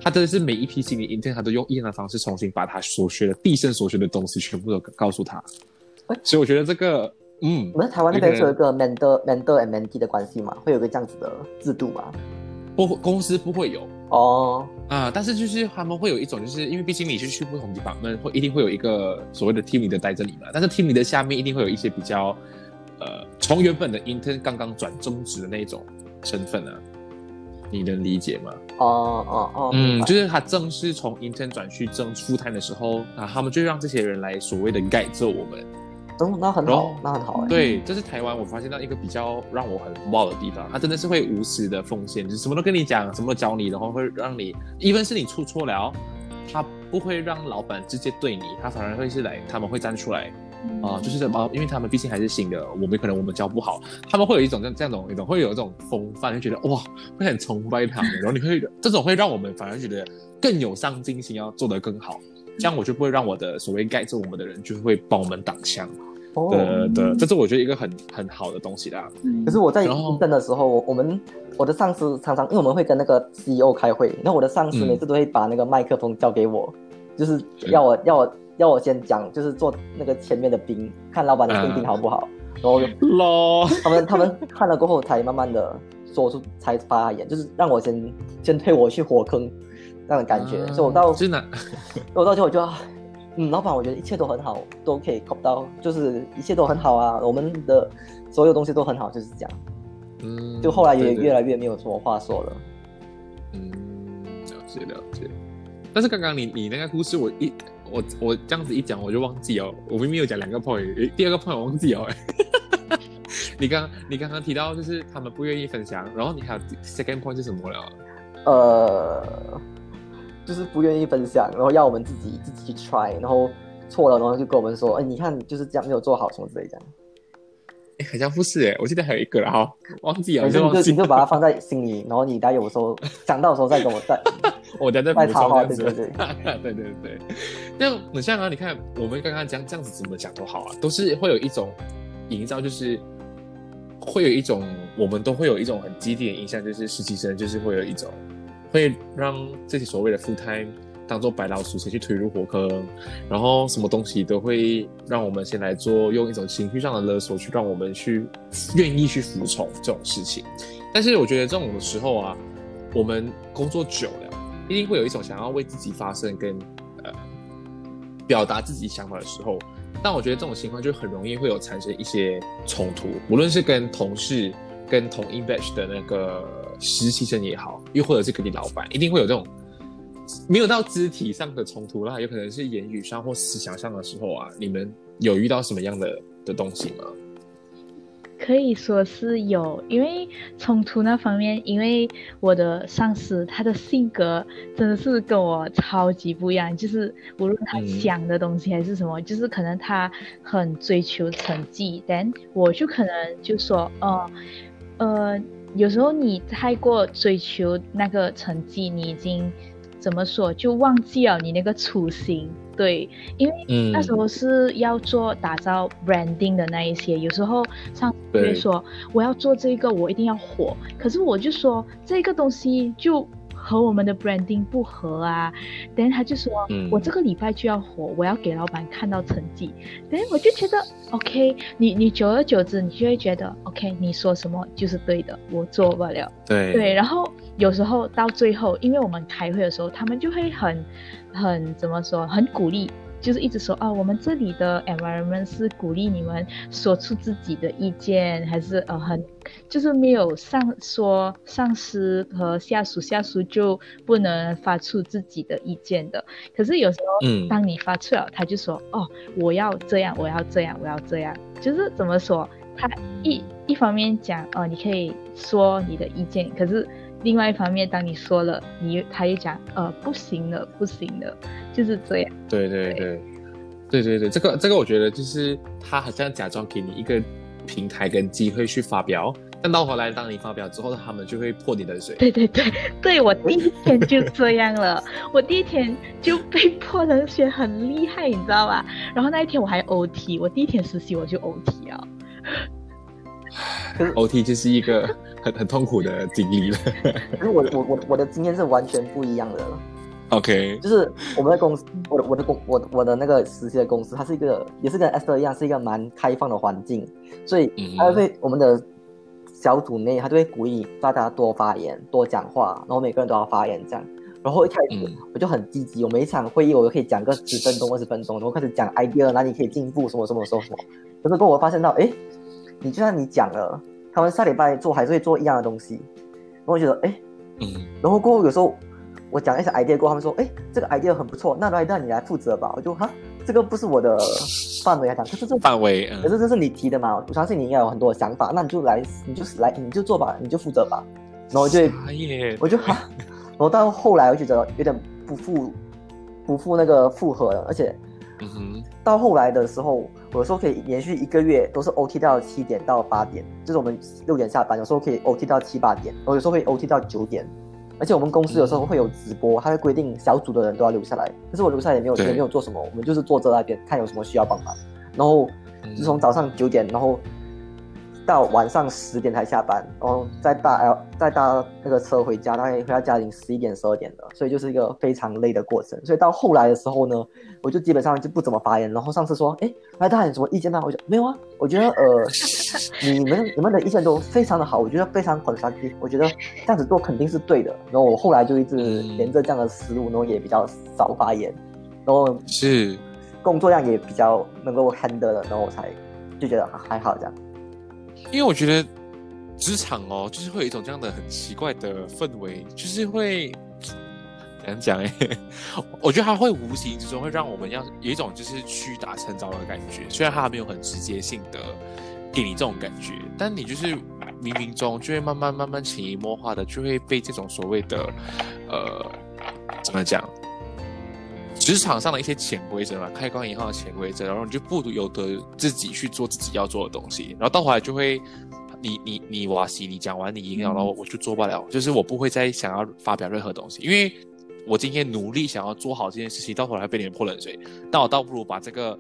他真的是每一批新的 intern 他都用一样的方式重新把他所学的毕生所学的东西全部都告诉他，所以我觉得这个嗯我，们在台湾那边是有一个 mentor mentor and mentee 的关系嘛，会有个这样子的制度嘛？不公司不会有。哦，啊，但是就是他们会有一种，就是因为毕竟你是去不同地方，们会一定会有一个所谓的 team leader 带着你嘛。但是 team leader 下面一定会有一些比较，呃，从原本的 intern 刚刚转中职的那种身份啊，你能理解吗？哦哦哦，嗯，就是他正式从 intern 转去正 full time 的时候，啊，他们就让这些人来所谓的 guide 着我们。哦，那很好，那很好哎。对，这是台湾我发现到一个比较让我很 wow 的地方，他真的是会无私的奉献，就是什么都跟你讲，什么都教你，然后会让你，even 是你出错了，他不会让老板直接对你，他反而会是来，他们会站出来啊、就是什么，因为他们毕竟还是新的，我们可能我们教不好，他们会有一种这样这样种一种会有一种风范，就觉得哇，会很崇拜他们，然后你会这种会让我们反而觉得更有上进心，要做得更好，这样我就不会让我的所谓盖住我们的人就会帮我们挡枪。哦，的的，这是我觉得一个很很好的东西啦。嗯可是我在然后 intern 的时候，我我们我的上司常常，因为我们会跟那个 CEO 开会，然后我的上司嗯每次都会把那个麦克风交给我，就是要我要我要我先讲，就是做那个前面的兵，看老板的兵嗯兵好不好，然后 [laughs] 咯，他们他们看了过后才慢慢的说出才发言，就是让我先先推我去火坑那种感觉，所以我到真的 [laughs] 我到最后就啊，嗯，老板，我觉得一切都很好，都可以 cop 到，就是一切都很好啊，我们的所有东西都很好，就是这样。嗯，就后来也越来越没有什么话说了。嗯，了解了解。但是刚刚你你那个故事，我一我我这样子一讲，我就忘记哦。我明明有讲两个 point，第二个 point 我忘记哦。[laughs] 你刚你刚刚提到就是他们不愿意分享，然后你还有 second point 是什么了？呃，就是不愿意分享，然后要我们自己自己去 try，然后错了，然后就跟我们说，哎，你看就是这样没有做好什么之类的。哎，好像不是哎，我记得还有一个然后，忘记了，反正你忘记就你就把它放在心里，然后你待有时候想到的时候再跟我再。[laughs] 我等下再补再插话。对对对对对那很像啊，你看我们刚刚讲这样子怎么讲都好啊，都是会有一种营造，就是会有一种我们都会有一种很激烈的印象，就是实习生就是会有一种会让这些所谓的 full time 当做白老鼠，先去推入火坑，然后什么东西都会让我们先来做，用一种情绪上的勒索去让我们去愿意去服从这种事情。但是我觉得这种的时候啊，我们工作久了，一定会有一种想要为自己发声跟呃表达自己想法的时候。但我觉得这种情况就很容易会有产生一些冲突，无论是跟同事、跟同一 batch 的那个实习生也好，又或者是跟你老板，一定会有这种没有到肢体上的冲突啦，有可能是言语上或思想上的时候啊，你们有遇到什么样的的东西吗？可以说是有，因为冲突那方面，因为我的上司他的性格真的是跟我超级不一样，就是无论他想的东西还是什么，就是可能他很追求成绩，但我就可能就说，哦，呃，有时候你太过追求那个成绩，你已经怎么说就忘记了你那个初心。对，因为那时候是要做打造 branding 的那一些，有时候像比如说我要做这个，我一定要火，可是我就说这个东西就和我们的 branding 不合啊。等下他就说，我这个礼拜就要火，我要给老板看到成绩。等下我就觉得 OK，你你久而久之，你就会觉得 OK，你说什么就是对的，我做不了。对对，然后有时候到最后，因为我们开会的时候，他们就会很。很怎么说？很鼓励，就是一直说啊，我们这里的 environment 是鼓励你们说出自己的意见，还是呃很，就是没有上说上司和下属，下属就不能发出自己的意见的。可是有时候，嗯，当你发出了，他就说哦，我要这样，我要这样，我要这样，就是怎么说？他一一方面讲哦，你可以说你的意见，可是。另外一方面，当你说了，你他又讲，呃，不行了，不行了，就是这样。对对对，对对对，这个这个，我觉得就是他好像假装给你一个平台跟机会去发表，但到后来当你发表之后，他们就会泼你冷水。对对对，对我第一天就这样了，我第一天就被泼冷水，很厉害，你知道吧？然后那一天我还 OT，我第一天实习我就 OT 啊。OT 就是一个。很很痛苦的经历了，可是我我我我的经验是完全不一样的。OK，就是我们的公司，我的我的公我我的那个实习的公司，它是一个也是跟 Esther 一样，是一个蛮开放的环境，所以它会我们的小组内，他就会鼓励大家多发言、多讲话，然后每个人都要发言这样。然后一开始我就很积极，我每一场会议我都可以讲个十分钟、二十分钟，然后开始讲 idea 哪里可以进步，什么什么什么什么。可是跟我发现到，哎，你就算你讲了。他们下礼拜做还是会做一样的东西，然后我觉得哎，嗯，然后过后有时候我讲一些 idea 过，他们说哎，这个 idea 很不错，那来那你来负责吧。我就哈，这个不是我的 [laughs] 范围来讲，可是这范围，可是这是你提的嘛，我相信你应该有很多想法，那你就来，你就来，你就做吧，你就负责吧。然后我就我就哈，然后到后来我觉得有点不负不负那个负荷了，而且。嗯哼，到后来的时候，有时候可以连续一个月都是 OT 到七点到八点，就是我们六点下班，有时候可以 OT 到七八点，我有时候会 OT 到九点，而且我们公司有时候会有直播，它会规定小组的人都要留下来，可是我留下来也没有也没有做什么，我们就是坐在那边看有什么需要帮忙，然后就从早上九点，然后。到晚上十点才下班，然后再搭 L 再搭那个车回家，大概回到家已经十一点十二点了，所以就是一个非常累的过程。所以到后来的时候呢，我就基本上就不怎么发言。然后上次说，哎，来大家有什么意见吗？我就没有啊，我觉得呃，[laughs] 你们你们的意见都非常的好，我觉得非常很我觉得这样子做肯定是对的。然后我后来就一直沿着这样的思路，然后也比较少发言，然后是工作量也比较能够 handle 的，然后我才就觉得还好这样。因为我觉得职场哦，就是会有一种这样的很奇怪的氛围，就是会怎样讲哎？[laughs] 我觉得它会无形之中会让我们要有一种就是屈打成招的感觉。虽然它还没有很直接性的给你这种感觉，但你就是冥冥中就会慢慢慢慢潜移默化的就会被这种所谓的呃怎么讲？职场上的一些潜规则嘛，开关以后的潜规则，然后你就不由得自己去做自己要做的东西，然后到后来就会，你你你瓦西，你讲完你赢了，然后我就做不了，就是我不会再想要发表任何东西，因为我今天努力想要做好这件事情，到头来被你们泼冷水，那我倒不如把这个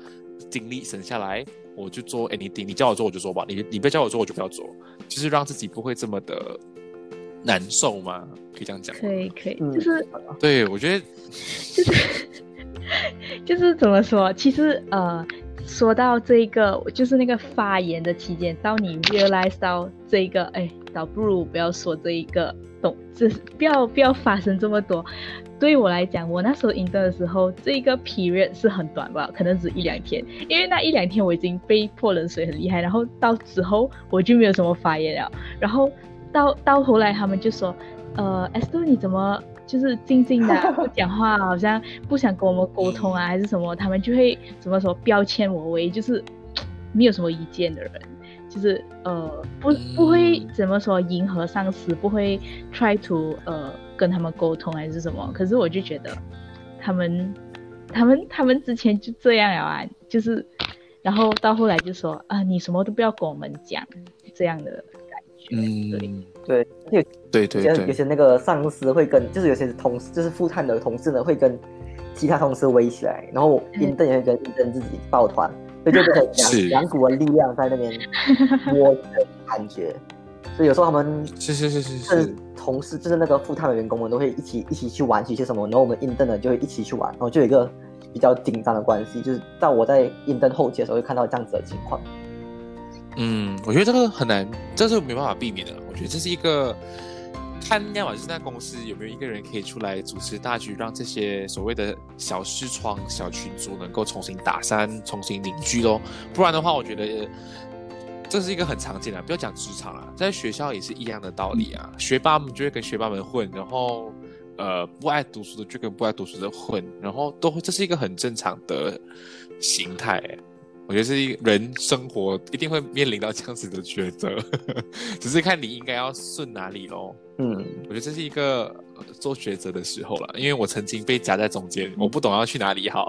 精力省下来，我就做 anything，你叫我做我就做吧，你你不叫我做我就不要做，就是让自己不会这么的难受嘛，可以这样讲，可以可以，就是对我觉得就是。[laughs] 就是怎么说？其实呃，说到这个，就是那个发言的期间，到你 realize 到这个，哎，倒不如不要说这一个，懂？就是不要不要发生这么多。对我来讲，我那时候 in 的时候，这一个 period 是很短吧，可能只一两天，因为那一两天我已经被泼冷水很厉害，然后到之后我就没有什么发言了。然后到到后来，他们就说，呃 e s t 你怎么？就是静静的 [laughs] 不讲话，好像不想跟我们沟通啊，还是什么？他们就会怎么说标签我为就是 [tsk] 没有什么意见的人。就是呃不不会怎么说迎合上司，不会 try to 呃跟他们沟通还是什么。可是我就觉得他们他们他们之前就这样了啊，就是然后到后来就说啊你什么都不要跟我们讲这样的感觉。嗯，对，有对对有有，些那个上司会跟，就是有些同事，就是副探的同事呢，会跟其他同事围起来，然后嗯印登也会跟印登自己抱团，所以就变成 [laughs] 是两两股的力量在那边 [laughs] 摸的感觉。所以有时候他们是是是是是是，同事，就是那个副探的员工们都会一起一起去玩一些什么，然后我们印登的就会一起去玩，然后就有一个比较紧张的关系。就是到我在印登后期的时候，会看到这样子的情况。嗯，我觉得这个很难，这是没办法避免的。我觉得这是一个看要么就是那公司有没有一个人可以出来主持大局，让这些所谓的小视窗、小群组能够重新打散、重新凝聚咯。不然的话，我觉得。呃这是一个很常见的，不要讲职场啊，在学校也是一样的道理啊。学霸们就会跟学霸们混，然后呃不爱读书的就跟不爱读书的混，然后都会这是一个很正常的形态欸。我觉得是一人生活一定会面临到这样子的抉择，[laughs] 只是看你应该要顺哪里咯。嗯，我觉得这是一个呃做抉择的时候了，因为我曾经被夹在中间，我不懂要去哪里好。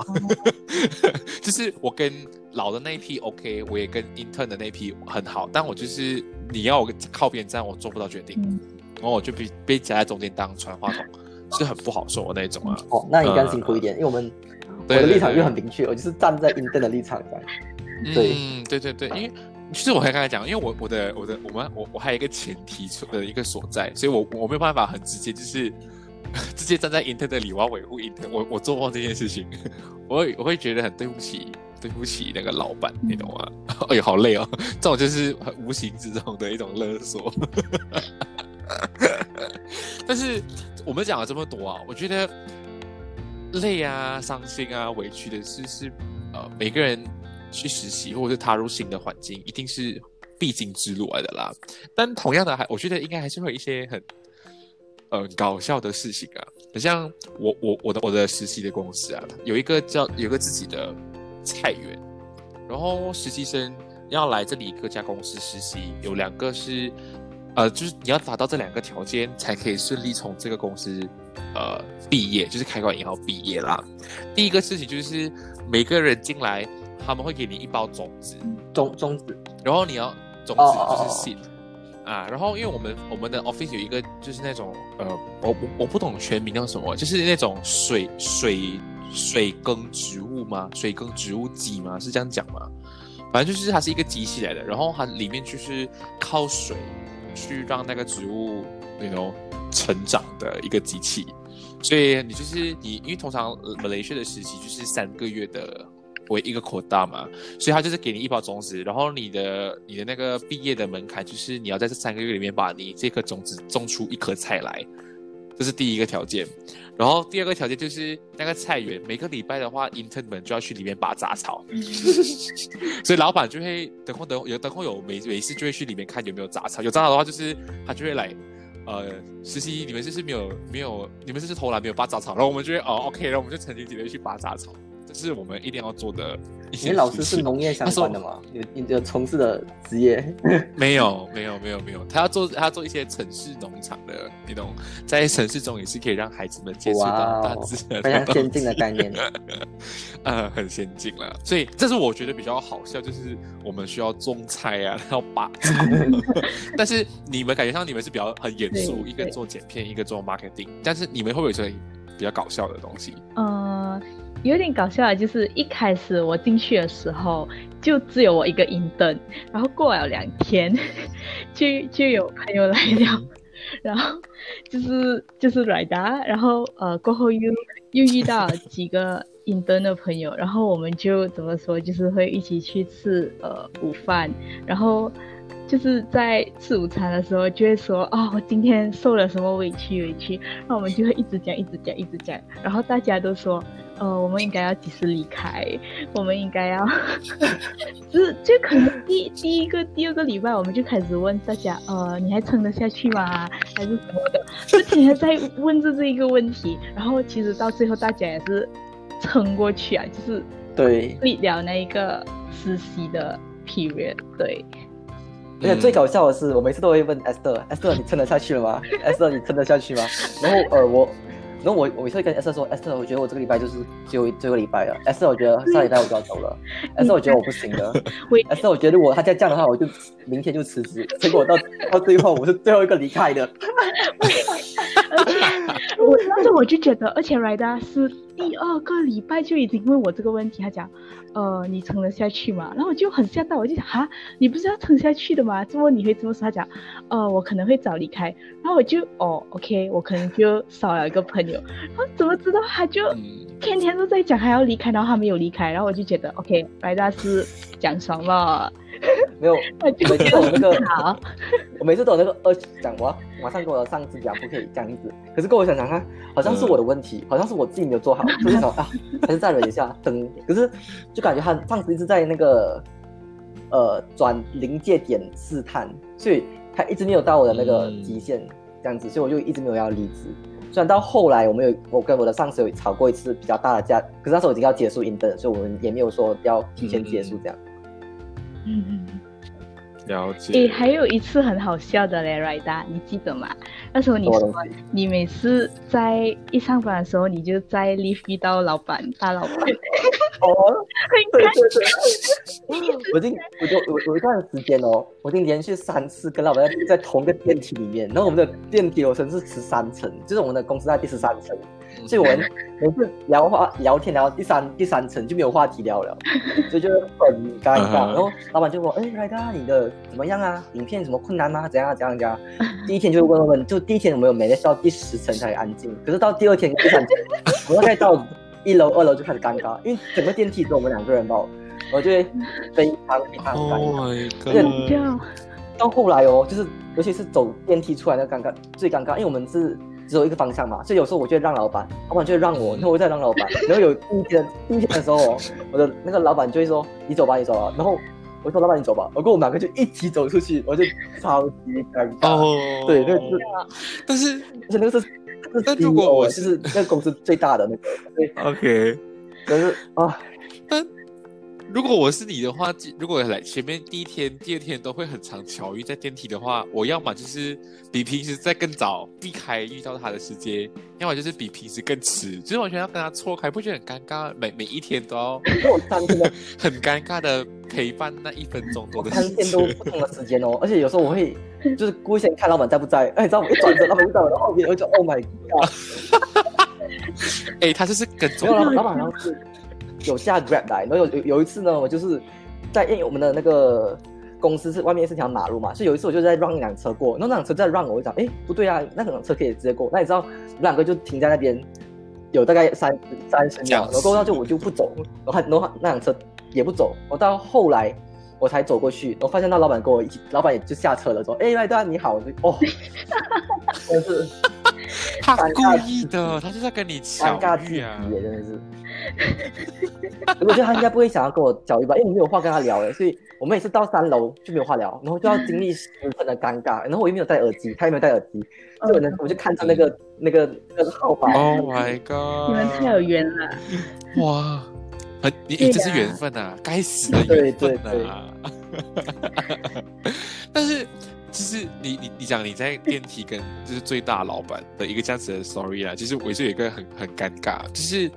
[laughs] 就是我跟老的那一批 OK，我也跟 intern 的那一批很好，但我就是你要我靠边站，我做不到决定，嗯然后我就被被夹在中间当传话筒，是很不好受的那种啊。哦，那你更辛苦一点，因为我们我的立场对就很明确，我就是站在 intern 的立场这样。嗯，对对对，因为其实我还刚才讲，因为我我的我的我们我我还有一个前提出的一个所在，所以我我没有办法很直接就是 [laughs] 直接站在 intern 的里，我要维护 intern，我我做不到这件事情，[laughs] 我会我会觉得很对不起对不起那个老板，你懂吗？[laughs] 哎呦，好累哦，这种就是无形之中的一种勒索。但是我们讲了这么多啊，我觉得累啊、伤心啊、委屈的事是呃每个人去实习或者是踏入新的环境，一定是必经之路来的啦。但同样的还，我觉得应该还是会有一些很呃搞笑的事情啊，很像我我我的我的实习的公司啊，有一个叫有个自己的菜园，然后实习生要来这里各家公司实习，有两个是呃，就是你要达到这两个条件，才可以顺利从这个公司呃毕业，就是开关银行毕业啦。第一个事情就是每个人进来，他们会给你一包种子，种种子然后你要种子哦就是 seed 啊，然后因为我们我们的 office 有一个就是那种呃，我我我不懂全名叫什么，就是那种水水水耕植物吗？水耕植物机吗？是这样讲吗？反正就是它是一个机器来的，然后它里面就是靠水去让那个植物那种成长的一个机器，所以你就是你，因为通常呃马来西亚的实习就是三个月的为一个 quota 嘛，所以他就是给你一包种子，然后你的你的那个毕业的门槛就是你要在这三个月里面把你这颗种子种出一颗菜来，这是第一个条件。然后第二个条件就是那个菜园每个礼拜的话，intern 们就要去里面拔杂草，[laughs] 所以老板就会等空等有等空有每每一次就会去里面看有没有杂草，有杂草的话就是他就会来。呃，实习你们就是没有没有，你们就是投篮没有拔杂草，然后我们就会哦，OK，然后我们就成群结队去拔杂草，这是我们一定要做的一你老师是农业相关的吗？有你有从事的职业？[laughs] 没有，没有，没有，没有。他要做，他要做一些城市农场的那种，在城市中也是可以让孩子们接触到哇大哦自然，非常先进的概念。[laughs] 呃，很先进了。所以这是我觉得比较好笑，就是我们需要种菜啊，要拔草。[laughs] 但是你们感觉上你们是比较很严肃，一个做剪片，一个做 marketing。但是你们会不会有些比较搞笑的东西？呃，有点搞笑的，就是一开始我进去的时候，就只有我一个 intern，然后过了两天，[laughs] 就就有朋友来了，[laughs] 然后就是就是来达，然后呃过后又又遇到几个 intern 的朋友，然后我们就怎么说，就是会一起去吃呃午饭，然后。就是在吃午餐的时候，就会说啊、我今天受了什么委屈委屈，那我们就会一直讲，一直讲，一直讲，然后大家都说，呃，我们应该要及时离开，我们应该要，[laughs] 就是就可能第第一个、第二个礼拜，我们就开始问大家，呃，你还撑得下去吗？还是什么的，就天天在问着这一个问题，然后其实到最后大家也是撑过去啊，就是对，历了那一个实习的 period，对，而且最搞笑的是，我每次都会问 Esther，Esther 你撑得下去了吗？[laughs] Esther 你撑得下去吗？然后呃我，然后我我每次会跟 Esther 说，Esther 我觉得我这个礼拜就是最后最后礼拜了，Esther 我觉得下礼拜我就要走了，[laughs] Esther 我觉得我不行了，[laughs] Esther 我觉得如果他再这样的话，我就明天就辞职。结果到到最后我是最后一个离开的。我当时我就觉得，而且 Rida 是第二个礼拜就已经问我这个问题，他讲，呃，你撑得下去吗？然后我就很吓到，我就想，哈，你不是要撑下去的吗？怎么你会这么说？他讲，呃，我可能会早离开。然后我就，哦，OK，我可能就少了一个朋友。然后怎么知道他就嗯天天都在讲他要离开，然后他没有离开，然后我就觉得，OK，Rida 是讲爽了，[laughs] 没有，我每次都有那个好，我每次都有那个呃 [laughs] 讲我要马上跟我的上司讲不可以这样子，可是跟我想想看，好像是我的问题，好像是我自己没有做好，所以就想啊，还是再忍一下，等。可是就感觉他上司一直在那个呃转临界点试探，所以他一直没有到我的那个嗯极限这样子，所以我就一直没有要离职。虽然到后来我们有我跟我的上司有吵过一次比较大的架，可是那时候已经要结束 intern，所以我们也没有说要提前结束这样。嗯嗯。了解。诶，还有一次很好笑的嘞，Rida，你记得吗？那时候你说你每次在一上班的时候，你就在 lift 遇到老板、大老板，哦，对对对，我已经我就我我有一段时间哦，我已经连续三次跟老板在在同一个电梯里面，然后我们的电梯楼层是十三层，就是我们的公司在第十三层，所以我们每次聊话聊天聊到第三第三层就没有话题聊了，所以就很尴嗯尬。然后老板就说：“哎，来达，你的怎么样啊？影片什么困难吗？怎样啊怎样怎样？” [laughs] 第一天就问问问，就第一天我们有 manage 到第十层才安静，可是到第二天、第三天，[laughs] 我大概到一楼、二楼就开始尴尬，因为整个电梯只有我们两个人吧，我就会非常非常尴 Oh 尬。到后来哦，就是尤其是走电梯出来那个尴尬最尴尬，因为我们是只有一个方向嘛，所以有时候我就会让老板，老板就会让我，[laughs] 然后我再让老板，然后有第一天第一天的时候哦，[laughs] 我的那个老板就会说你走吧，你走吧，然后我说老板你走吧，然后我们两个就一起走出去，我就超级尴尬。哦，对，那个是，但是而且那个是，那如果我就是是那个公司最大的那个，对，OK，可是啊，但如果我是你的话，如果来前面第一天、第二天都会很常巧遇在电梯的话，我要么就是比平时再更早避开遇到他的时间，要么就是比平时更迟，就是完全要跟他错开，不觉得很尴尬？每每一天都要 [laughs] 很尴尬的陪伴那一分钟多的时三天都。不同的时间哦，而且有时候我会就是故意先看老板在不在，哎，你知道我一转身，老板就在我的后面，我就 Oh my god！[laughs] 哎、他就是跟踪老板，老板好像是有下 Grab 来，然后有有有一次呢，我就是在因为我们的那个公司是外面是条马路嘛，所以有一次我就在让一辆车过，然后那辆车在让我，我就讲，哎，不对啊，那辆车可以直接过，那你知道我们两个就停在那边，有大概三三十秒，然后过后就我就不走，然后然后那辆车也不走，我到后来。我才走过去，我发现那老板跟我一起，老板也就下车了，说：“哎，麦大你好。”哦，真的是他故意的，他就在跟你巧尴尬至极遇啊。耶，真的是。[laughs] 我觉得他应该不会想要跟我交易吧，因为我没有话跟他聊哎，所以我们每次到三楼就没有话聊，然后就要经历十分的尴尬，然后我又没有戴耳机，他也没有戴耳机，所以我呢我就看着那个那个那个号码，Oh my god！你们太有缘了。哇，很你对你这是的缘分啊，该死的对缘分对啊！[laughs] 但是其实你你你讲你在电梯跟就是最大老板的一个这样子的 story 啊，其实我也是有一个很很尴尬，就是。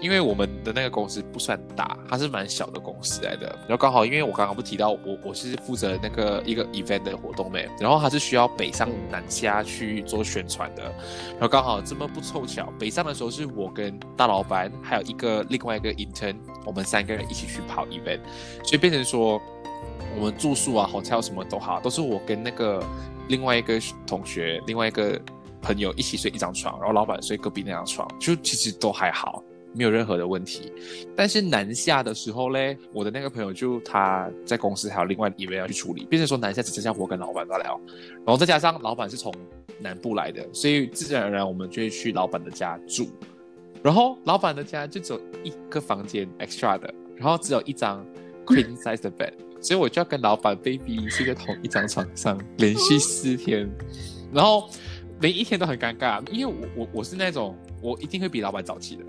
因为我们的那个公司不算大，它是蛮小的公司来的。然后刚好，因为我刚刚不提到我我是负责那个一个 event 的活动妹，然后它是需要北上南下去做宣传的。然后刚好这么不凑巧，北上的时候是我跟大老板还有一个另外一个 intern，我们三个人一起去跑 event，所以变成说我们住宿啊、hotel 什么都好，都是我跟那个另外一个同学、另外一个朋友一起睡一张床，然后老板睡隔壁那张床，就其实都还好。没有任何的问题，但是南下的时候嘞，我的那个朋友就他在公司还有另外一位要去处理，变成说南下只剩下我跟老板在聊，然后再加上老板是从南部来的，所以自然而然我们就会去老板的家住，然后老板的家就只有一个房间 extra 的，然后只有一张 [laughs] queen size 的 bed，所以我就要跟老板 baby 睡在同一张床上，连续四天，然后每一天都很尴尬，因为我我我是那种我一定会比老板早起的。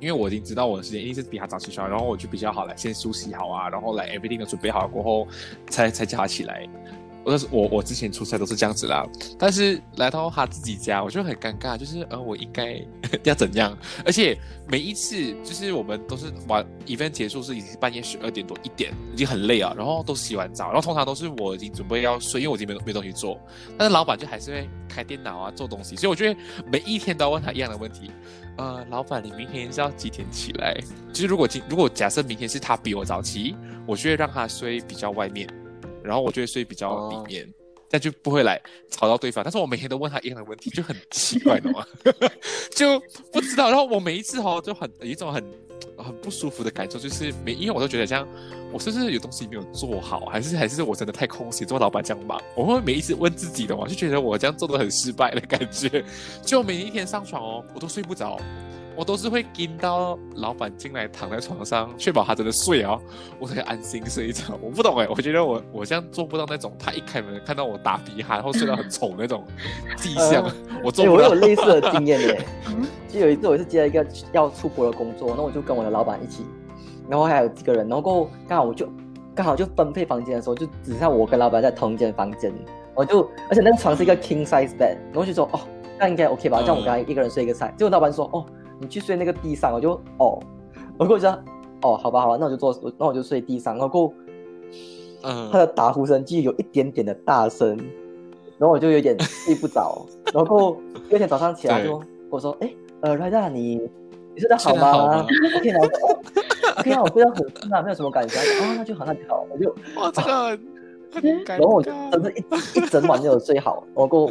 因为我已经知道我的时间一定是比他早起床，然后我就比较好来先梳洗好啊，然后来 everything 都准备好过后，才才叫他起来。我是我我之前出差都是这样子啦，但是来到他自己家，我就很尴尬，就是呃我应该 [laughs] 要怎样？而且每一次就是我们都是玩 event 结束是已经半夜十二点多一点，已经很累啊，然后都洗完澡，然后通常都是我已经准备要睡，因为我已经没没东西做，但是老板就还是会开电脑啊做东西，所以我觉得每一天都要问他一样的问题，呃，老板你明天是要几点起来？就是如果今如果假设明天是他比我早起，我就会让他睡比较外面。然后我就会睡比较里面，这样就不会来吵到对方。但是我每天都问他一样的问题，就很奇怪的嘛，[laughs] 就不知道。然后我每一次哦就很有一种很很不舒服的感受，就是每因为我都觉得这样，我是不是有东西没有做好，还是还是我真的太空闲，做老板这样忙？我会每一次问自己的嘛，就觉得我这样做的很失败的感觉。[laughs] 就每一天上床哦，我都睡不着。我都是会跟到老板进来躺在床上，确保他真的睡啊，我才安心睡一觉。我不懂哎，我觉得我我这样做不到那种，他一开门看到我打鼻鼾，然后睡到很丑那种迹象，我做不到。我有类似的经验耶，[laughs] 就有一次我是接了一个要出国的工作，那我就跟我的老板一起，然后还有几个人，然后刚好我就刚好就分配房间的时候，就只剩我跟老板在同一间房间，我就而且那个床是一个 king size bed，然后就说哦，那应该 OK 吧，这样我跟他一个人睡一个菜。结果老板说哦。你去睡那个地上，我就哦，我过去说哦，好吧，好吧，那我就坐，那我就睡地上。然后，嗯，他的打呼声就有一点点的大声，然后我就有点睡不着。[laughs] 然后第二天早上起来就我说，哎，呃，瑞达，你你睡得好吗？OK，我说 OK 啊，我睡得很困啊，没有什么感觉。啊，那就好，那就好。我就哇，这个，然后我就真的一一整晚没有睡好。然后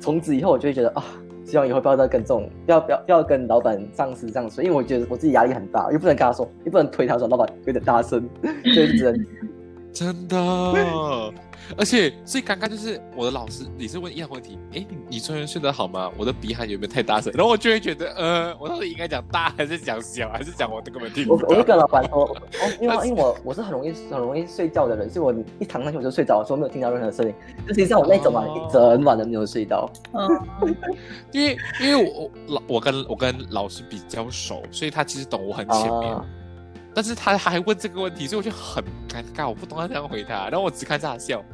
从此以后，我就会觉得啊。希望以后不要再跟这种，不要不要不要跟老板、上司这样说，因为我觉得我自己压力很大，又不能跟他说，又不能推他说老板有点大声，所以只能真的。而且最尴尬就是我的老师你是问一样问题，哎，你昨天睡得好吗？我的鼻鼾有没有太大声？然后我就会觉得，呃，我到底应该讲大还是讲小，还是讲我根本听不到？我我就跟老板说，[laughs] 哦，因为因为我我是很容易很容易睡觉的人，所以我一躺上去我就睡着，说没有听到任何声音。实际上我那整晚一整晚都没有睡到。嗯，因为因为我老我跟我跟老师比较熟，所以他其实懂我很浅面。但是他还问这个问题，所以我就很尴尬，我不懂他怎样回答，然后我只看着他笑。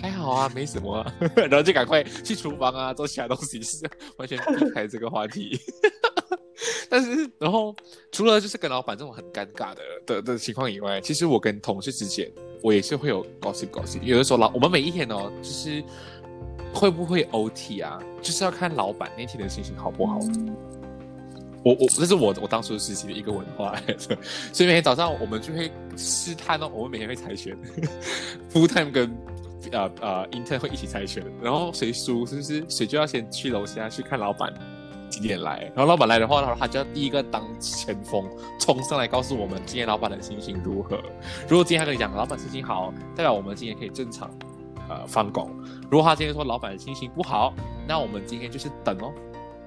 还好啊，没什么，[laughs] 然后就赶快去厨房啊，做其他东西，是完全避开这个话题。但是，然后除了就是跟老板这种很尴尬的的的情况以外，其实我跟同事之间，我也是会有高兴高兴。有的时候老我们每一天哦，就是会不会 OT 啊，就是要看老板那天的心情好不好。我我这是我我当初实习的一个文化，[laughs] 所以每天早上我们就会试探哦，我们每天会猜拳，full time 跟。呃呃，intern 会一起猜拳，然后谁输是不是谁就要先去楼下去看老板几点来，然后老板来的话，他他就要第一个当前锋冲上来告诉我们今天老板的心情如何。如果今天他跟你讲老板心情好，代表我们今天可以正常呃放工。如果他今天说老板的心情不好，那我们今天就是等哦。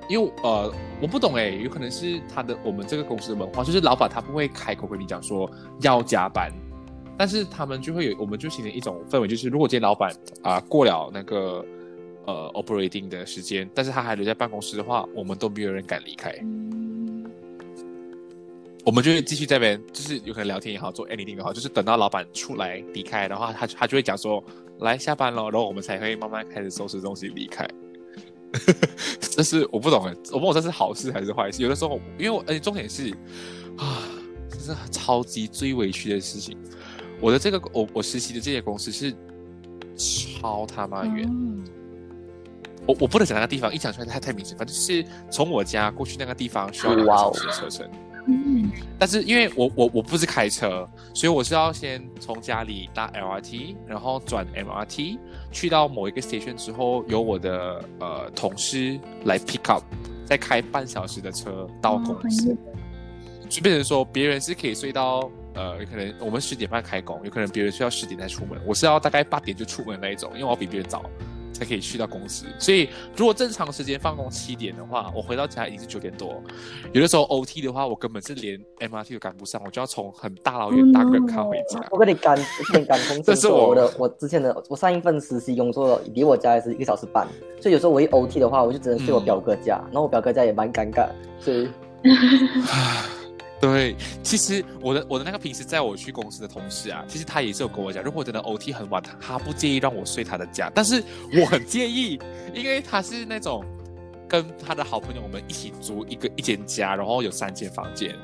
因为呃我不懂哎，有可能是他的我们这个公司的文化，就是老板他不会开口跟你讲说要加班。但是他们就会有，我们就形成一种氛围，就是如果今天老板啊过了那个呃 operating 的时间，但是他还留在办公室的话，我们都没有人敢离开。我们就会继续在边，就是有可能聊天也好，做 anything 也好，就是等到老板出来离开的话，他他就会讲说来下班了，然后我们才会慢慢开始收拾东西离开。[laughs] 这是我不懂哎，我不懂这是好事还是坏事。有的时候，因为我而且重点是啊，这是超级最委屈的事情。我的这个我我实习的这些公司是超他妈远，我我不能讲那个地方，一讲出来太太明显。反正就是从我家过去那个地方需要两个小时的车程。嗯，但是因为我我我不是开车，所以我是要先从家里搭 LRT，然后转 MRT 去到某一个 station 之后，由我的呃同事来 pick up，再开半小时的车到公司。就变成说别人是可以睡到。呃，有可能我们十点半开工，有可能别人睡到十点才出门，我是要大概八点就出门那一种，因为我要比别人早才可以去到公司。所以如果正常时间放工七点的话，我回到家已经是九点多。有的时候 OT 的话，我根本是连 MRT 都赶不上，我就要从很大老远搭个卡回家。我跟你赶，跟你赶通这是我的，我之前的我上一份实习工作离我家也是一个小时半，所以有时候我一 OT 的话，我就只能睡我表哥家，然后我表哥家也蛮尴尬，所以。[laughs] 对，其实我的我的那个平时载我去公司的同事啊，其实他也是有跟我讲，如果真的 OT 很晚，他不介意让我睡他的家，但是我很介意，因为他是那种跟他的好朋友我们一起租一个一间家，然后有三间房间，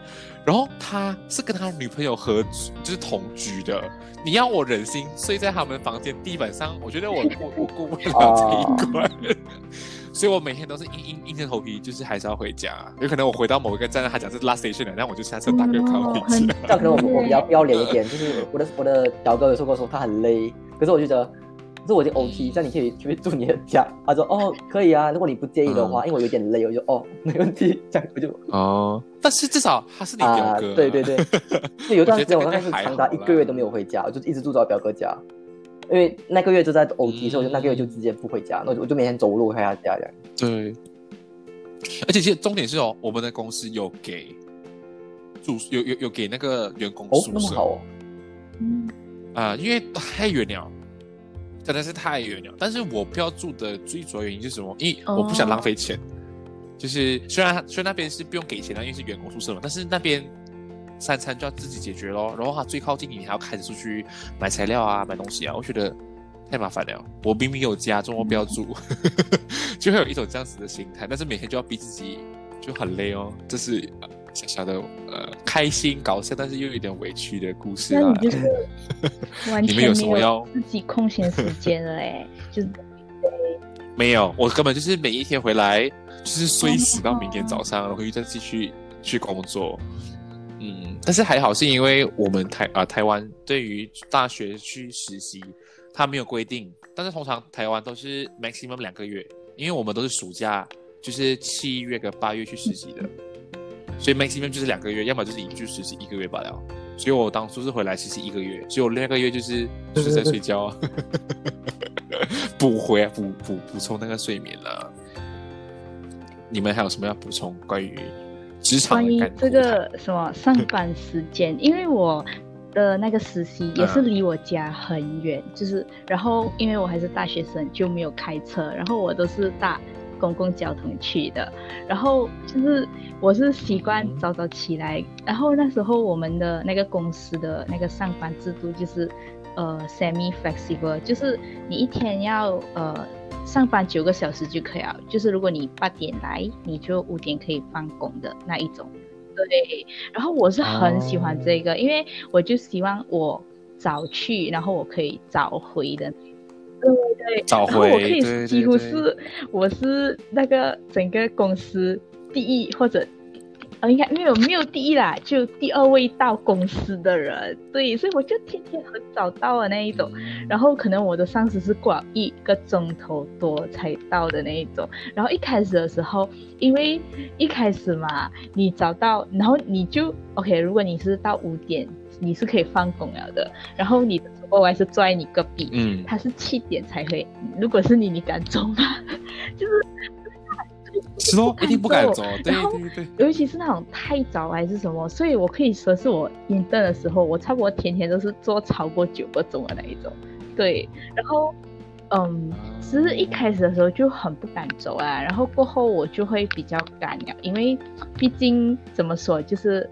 然后他是跟他女朋友合租，就是同居的。你要我忍心睡在他们房间地板上，我觉得我我我过不了这一关。[laughs] 所以我每天都是硬硬硬着头皮，就是还是要回家。有可能我回到某一个站，他讲是 last station 了，然后我就下车打个卡回去。这样可能我我比较不要脸一点，就是我的我的表哥有说过说他很累，可是我觉得，可是我已经 OT，这样你可以去住你的家。他说哦可以啊，如果你不介意的话，因为我有点累，我就哦没问题，[laughs] 这样我就哦。但是至少他是你表哥，对对对。[laughs] 有段时间我大概是长达一个月都没有回家，我就一直住在我表哥家。因为那个月就在 OT，所以我就那个月就直接不回家，那我就每天走路回他家这样。对，而且其实重点是哦，我们的公司有给住有有有给那个员工宿舍哦，嗯啊，因为太远了，真的是太远了。但是我不要住的最主要原因是什么？因为我不想浪费钱。就是虽然虽然那边是不用给钱的，因为是员工宿舍嘛，但是那边。三餐就要自己解决咯，然后他最靠近你，还要开着出去买材料啊，买东西啊，我觉得太麻烦了。我明明有家，中我不要住，[laughs] 就会有一种这样子的心态。但是每天就要逼自己，就很累哦。这是小小的呃开心搞笑，但是又有点委屈的故事啊。就是 [laughs] 完全没有自己空闲时间了哎，就是 [laughs] 没有，我根本就是每一天回来就是睡死到明天早上，然后又再继续去工作。嗯，但是还好，是因为我们台啊台湾对于大学去实习，它没有规定，但是通常台湾都是 maximum 两个月，因为我们都是暑假，就是七月跟八月去实习的，所以 maximum 就是两个月，要么就是一去实习一个月罢了。所以我当初是回来实习一个月，所以我那个月就是就是在睡觉，[laughs] 补回补补补充那个睡眠了。你们还有什么要补充关于职场？关于这个什么上班时间，因为我的那个实习也是离我家很远，就是然后因为我还是大学生，就没有开车，然后我都是搭公共交通去的，然后就是我是习惯早早起来，然后那时候我们的那个公司的那个上班制度就是呃 semi flexible，就是你一天要呃。上班九个小时就可以了，就是如果你八点来，你就五点可以放工的那一种。对，然后我是很喜欢这个，因为我就希望我早去，然后我可以早回的。对对，找回，我可以几乎是我是那个整个公司第一或者。应该没有没有第一啦，就第二位到公司的人，对，所以我就天天很早到的那一种，然后可能我的上司是过一个钟头多才到的那一种，然后一开始的时候，因为一开始嘛，你早到，然后你就 OK，如果你是到五点，你是可以放工了的，然后你的主管还是坐在你隔壁，嗯，他是七点才会，如果是你，你敢走吗？[laughs] 就是。是哦，一定不敢走。对对对，尤其是那种太早还是什么，所以我可以说是我应征的时候，我差不多天天都是做超过九个钟的那一种。对，然后嗯，其实一开始的时候就很不敢走啊，然后过后我就会比较敢了，因为毕竟怎么说，就是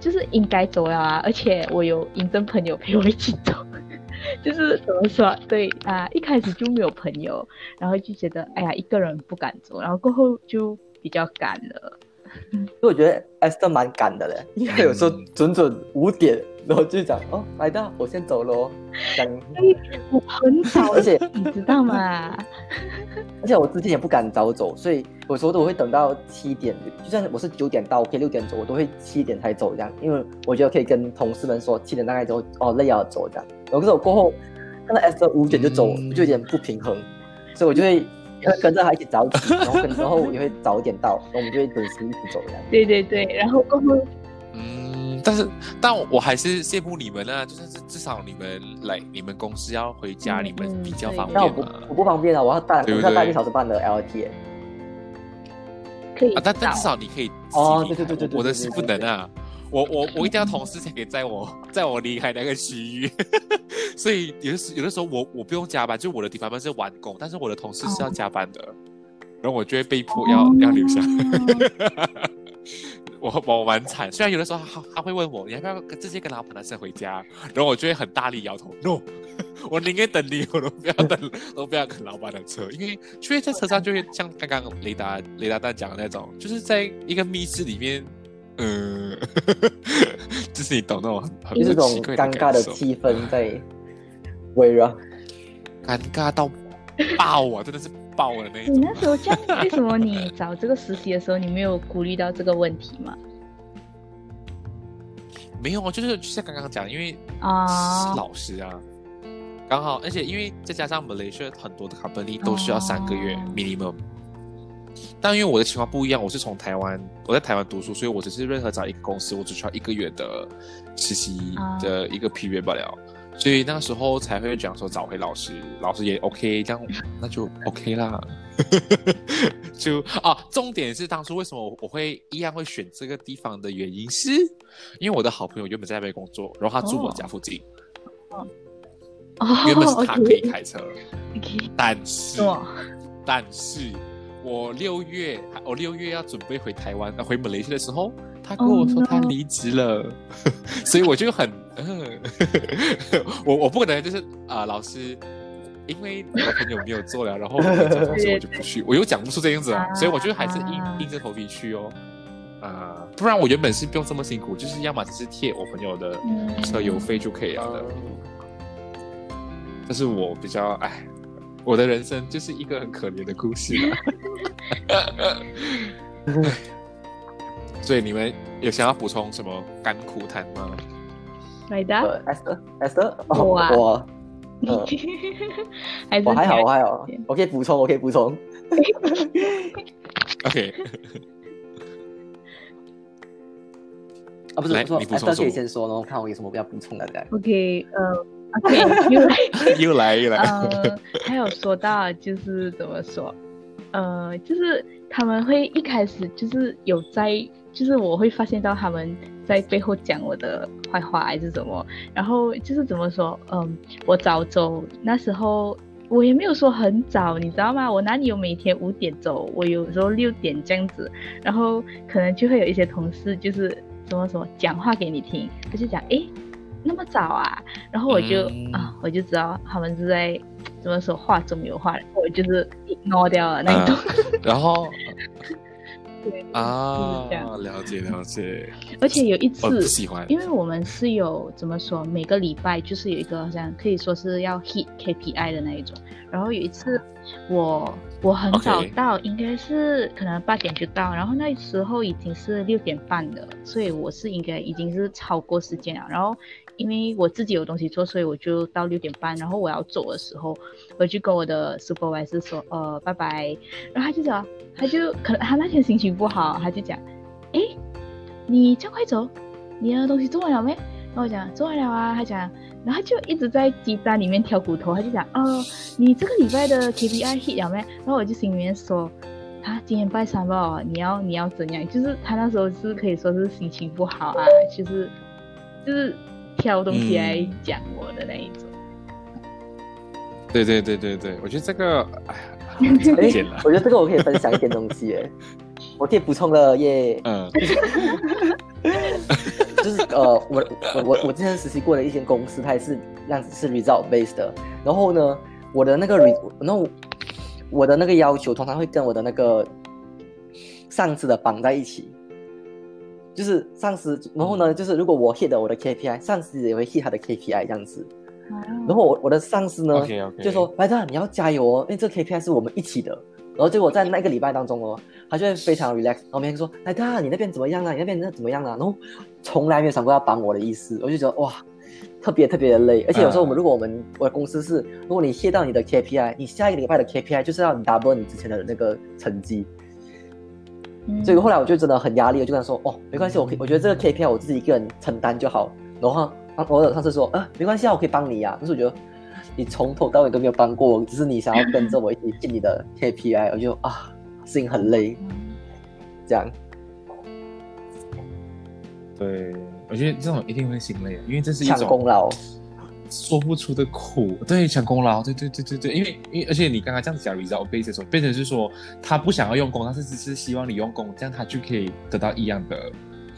就是应该走了啊，而且我有应征朋友陪我一起走。[laughs] 就是怎么说？对啊，一开始就没有朋友，然后就觉得哎呀，一个人不敢走，然后过后就比较敢了。所以我觉得 Esther 蛮敢的嘞，因为有时候准准五点，然后就讲哦，来到我先走喽。讲 [laughs] 我很早，[laughs] 而且你知道吗？而且我之前也不敢早走，所以有时候我会等到七点，就算我是九点到，可以六点走，我都会七点才走这样，因为我觉得可以跟同事们说七点大概走，哦累要走这样。然后过后看到 Esther 五点就走，就有点不平衡，所以我就会。[laughs] 跟着他一起早起，然后跟之后也会早一点到，然后我们就会准时一起走这样。[laughs] 对对对，然后过后，嗯，但是但我还是羡慕你们啊，就是至至少你们来你们公司要回家，你们比较方便。嘛我不我不方便啊，我要带我要带一小时半的 LT。可以啊，但但至少你可以哦，对对对对对，我的是不能啊。我我我一定要同事才可以载我，[laughs] 载我离开那个区域，[laughs] 所以有的时有的时候我我不用加班，就我的地方班是完工，但是我的同事是要加班的，然后我就会被迫要要留下。[laughs] 我我蛮惨，虽然有的时候他他会问我，你要不要直接跟老板的车回家，然后我就会很大力摇头，no，[laughs] [laughs] 我宁愿等你，我都不要等，[laughs] 都不要跟老板的车，因为因为在车上就会像刚刚雷达雷达蛋讲的那种，就是在一个密室里面，嗯，就是你懂那种很就是这种奇怪尴尬的气氛在围绕。尴尬到爆啊，真的是爆的那一种。你那时候这样，为什么你找这个实习的时候，你没有顾虑到这个问题吗？[laughs] 没有啊，就是就像刚刚讲，因为啊是老师啊，刚好，而且因为再加上 Malaysia 很多的 company 都需要三个月哦 minimum，、但因为我的情况不一样，我是从台湾，我在台湾读书，所以我只是任何找一个公司，我只需要一个月的实习啊的一个 period 罢了。所以那时候才会讲说找回老师，老师也 OK，[laughs] 这样那就 OK 啦。[laughs] 就啊，重点是当初为什么我会一样会选这个地方的原因是，因为我的好朋友原本在那边工作，然后他住我家附近，哦原本是他可以开车但是，但是我六月我六月要准备回台湾呃回马来西亚的时候，他跟我说 Oh 他离职了，所以我就很 [laughs] 嗯，我我不可能就是啊、老师。因为我朋友没有做了，然后我就不去，我又讲不出这样子啊，所以我就还是硬啊硬着头皮去哦，啊、不然我原本是不用这么辛苦，就是要么只是贴我朋友的嗯车油费就可以了的。嗯但是我比较哎，我的人生就是一个很可怜的故事啦。[laughs] [laughs] 所以你们有想要补充什么甘苦谈吗？来的，呃，Esther Esther，哦我啊。我。[laughs] 我还好，我还好，我可以补充，我可以补充。[laughs] OK，啊，不是，来我说你补充 Esther 可以先说，然后看我有什么要补充的。OK，呃，OK，[laughs] 又来。又来又来，呃，还有说到就是怎么说，呃，就是他们会一开始就是有在，就是我会发现到他们在背后讲我的坏话还是什么，然后就是怎么说，嗯，我早走那时候。我也没有说很早，你知道吗？我哪里有每天五点走？我有时候六点这样子，然后可能就会有一些同事就是怎么说讲话给你听，他就讲，诶，那么早啊？然后我就、嗯啊，我就知道他们是在怎么说话中有话，然后我就是 ignore 掉了那一种。然后对啊是这样，了解了解，而且有一次，喜欢，因为我们是有怎么说，每个礼拜就是有一个好像可以说是要 hit KPI 的那一种。然后有一次我我很早到应该是可能八点就到，然后那时候已经是六点半了，所以我是应该已经是超过时间了。然后因为我自己有东西做，所以我就到六点半。然后我要走的时候，我就跟我的 supervisor 说，呃，拜拜。然后他就讲，他就可能他那天心情不好，他就讲，诶，你这样快走，你的东西做完了没？然后我讲做完了啊，他讲，然后就一直在鸡蛋里面挑骨头，他就讲，哦，你这个礼拜的 KPI hit 了没？然后我就心里面说，啊，今天拜三吧，你要你要怎样？就是他那时候是可以说是心情不好啊，就是就是挑东西来嗯讲我的那一种。对对对对对，我觉得这个哎呀，哎 [laughs] 我觉得这个我可以分享一点东西哎，[laughs] 我可以补充了耶。嗯 [laughs] 就是呃，我我我我之前实习过的一间公司，它也是那样子是 result based 的。然后呢，我的那个 re，然后我的那个要求通常会跟我的那个上司的绑在一起，就是上司，然后呢，就是如果我 hit 了我的 KPI，上司也会 hit 他的 KPI 这样子。然后我我的上司呢就说：“白特，你要加油哦，因为这个 KPI 是我们一起的。”然后结果在那个礼拜当中哦，他就会非常 [laughs] relax，然后每天说：“白特，你那边怎么样啊？你那边那怎么样啊？”然后从来没有想过要帮我的意思，我就觉得哇，特别特别的累。而且有时候我们、如果我们我的公司是，如果你 hit 到你的 KPI，你下一个礼拜的 KPI 就是要你 double 你之前的那个成绩。嗯所以后来我就真的很压力，我就跟他说：“哦，没关系，我可以，我觉得这个 KPI 我自己一个人承担就好。”然后他我的上司说：“呃，没关系啊，我可以帮你呀、但是我觉得你从头到尾都没有帮过我，只是你想要跟着我一起进你的 KPI，我就啊，心很累，这样。对，我觉得这种一定会心累，因为这是一抢种功劳，说不出的苦，对，抢功劳，对对对对对，因为因为而且你刚刚这样子讲 result base 的时候，变成是说他不想要用功，但是只是希望你用功，这样他就可以得到一样的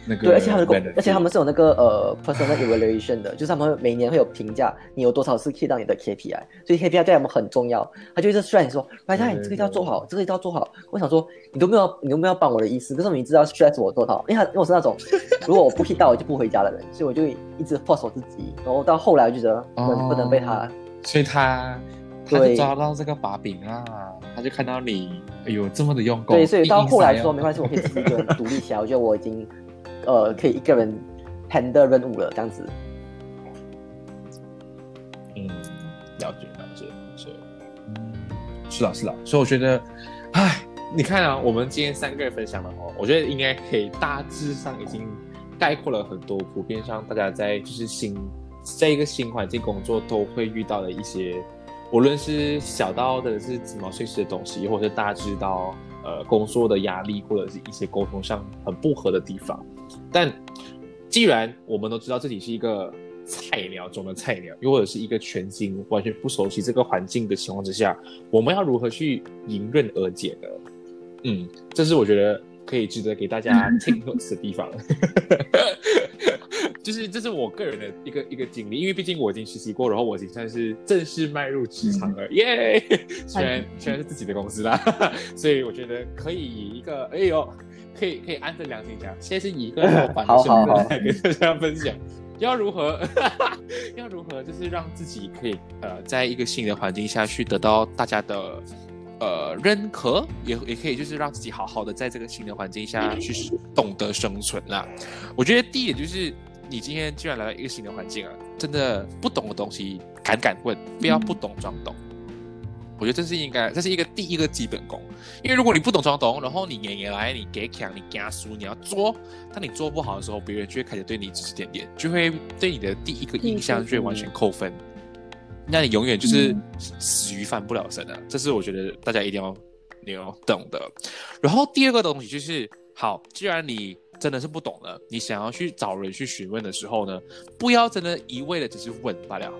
那个对，而且他们而且他们是有那个呃 personal evaluation 的，[laughs] 就是他们每年会有评价你有多少次 hit 到你的 KPI，所以 KPI 对他们很重要。他就一直劝你说，白太，你这个一定要做好，这个一定要做好。我想说，你都没有你都没有帮我的意思，可是你知道 stress 我做到，因为他因为我是那种 [laughs] 如果我不 hit 到我就不回家的人，所以我就一直 force 我自己，然后到后来我就觉得不能、不能被他。所以他他就对抓到这个把柄啊，他就看到你哎呦这么的用功，对，所以到后来说没关系，我可以自己一个人独立起来。[laughs] 我觉得我已经呃可以一个人谈的任务了，这样子。嗯，了解了解了解，嗯，是啦是啦，所以我觉得，哎，你看啊，我们今天三个人分享了哦，我觉得应该可以大致上已经概括了很多普遍上大家在就是新在一个新环境工作都会遇到的一些，无论是小到的是鸡毛碎碎的东西，或者是大致到呃工作的压力，或者是一些沟通上很不合的地方，但既然我们都知道自己是一个菜鸟中的菜鸟，又或者是一个全新、完全不熟悉这个环境的情况之下，我们要如何去迎刃而解呢？嗯，这是我觉得可以值得给大家 take notes 的地方。[laughs] 就是这是我个人的一个一个经历，因为毕竟我已经实习过，然后我已经算是正式迈入职场了，耶、虽然虽然是自己的公司啦，[laughs] 所以我觉得可以以一个哎呦，可以可以安着良心讲，现在是以一个老板的身好好好份来跟大家分享，要如何 [laughs] 要如何就是让自己可以呃在一个新的环境下去得到大家的。呃，认可也也可以，就是让自己好好的在这个新的环境下去懂得生存啦。我觉得第一点就是，你今天既然来到一个新的环境啊，真的不懂的东西敢敢问，不要不懂装懂。我觉得这是应该，这是一个第一个基本功。因为如果你不懂装懂，然后你演演来，你给强，你加输，你要做，当你做不好的时候，别人就会开始对你指指点点，就会对你的第一个印象就会完全扣分。那你永远就是死鱼翻不了身的，这是我觉得大家一定要你要懂的。然后第二个东西就是，好，既然你真的是不懂了，你想要去找人去询问的时候呢，不要真的一味的只是问罢了，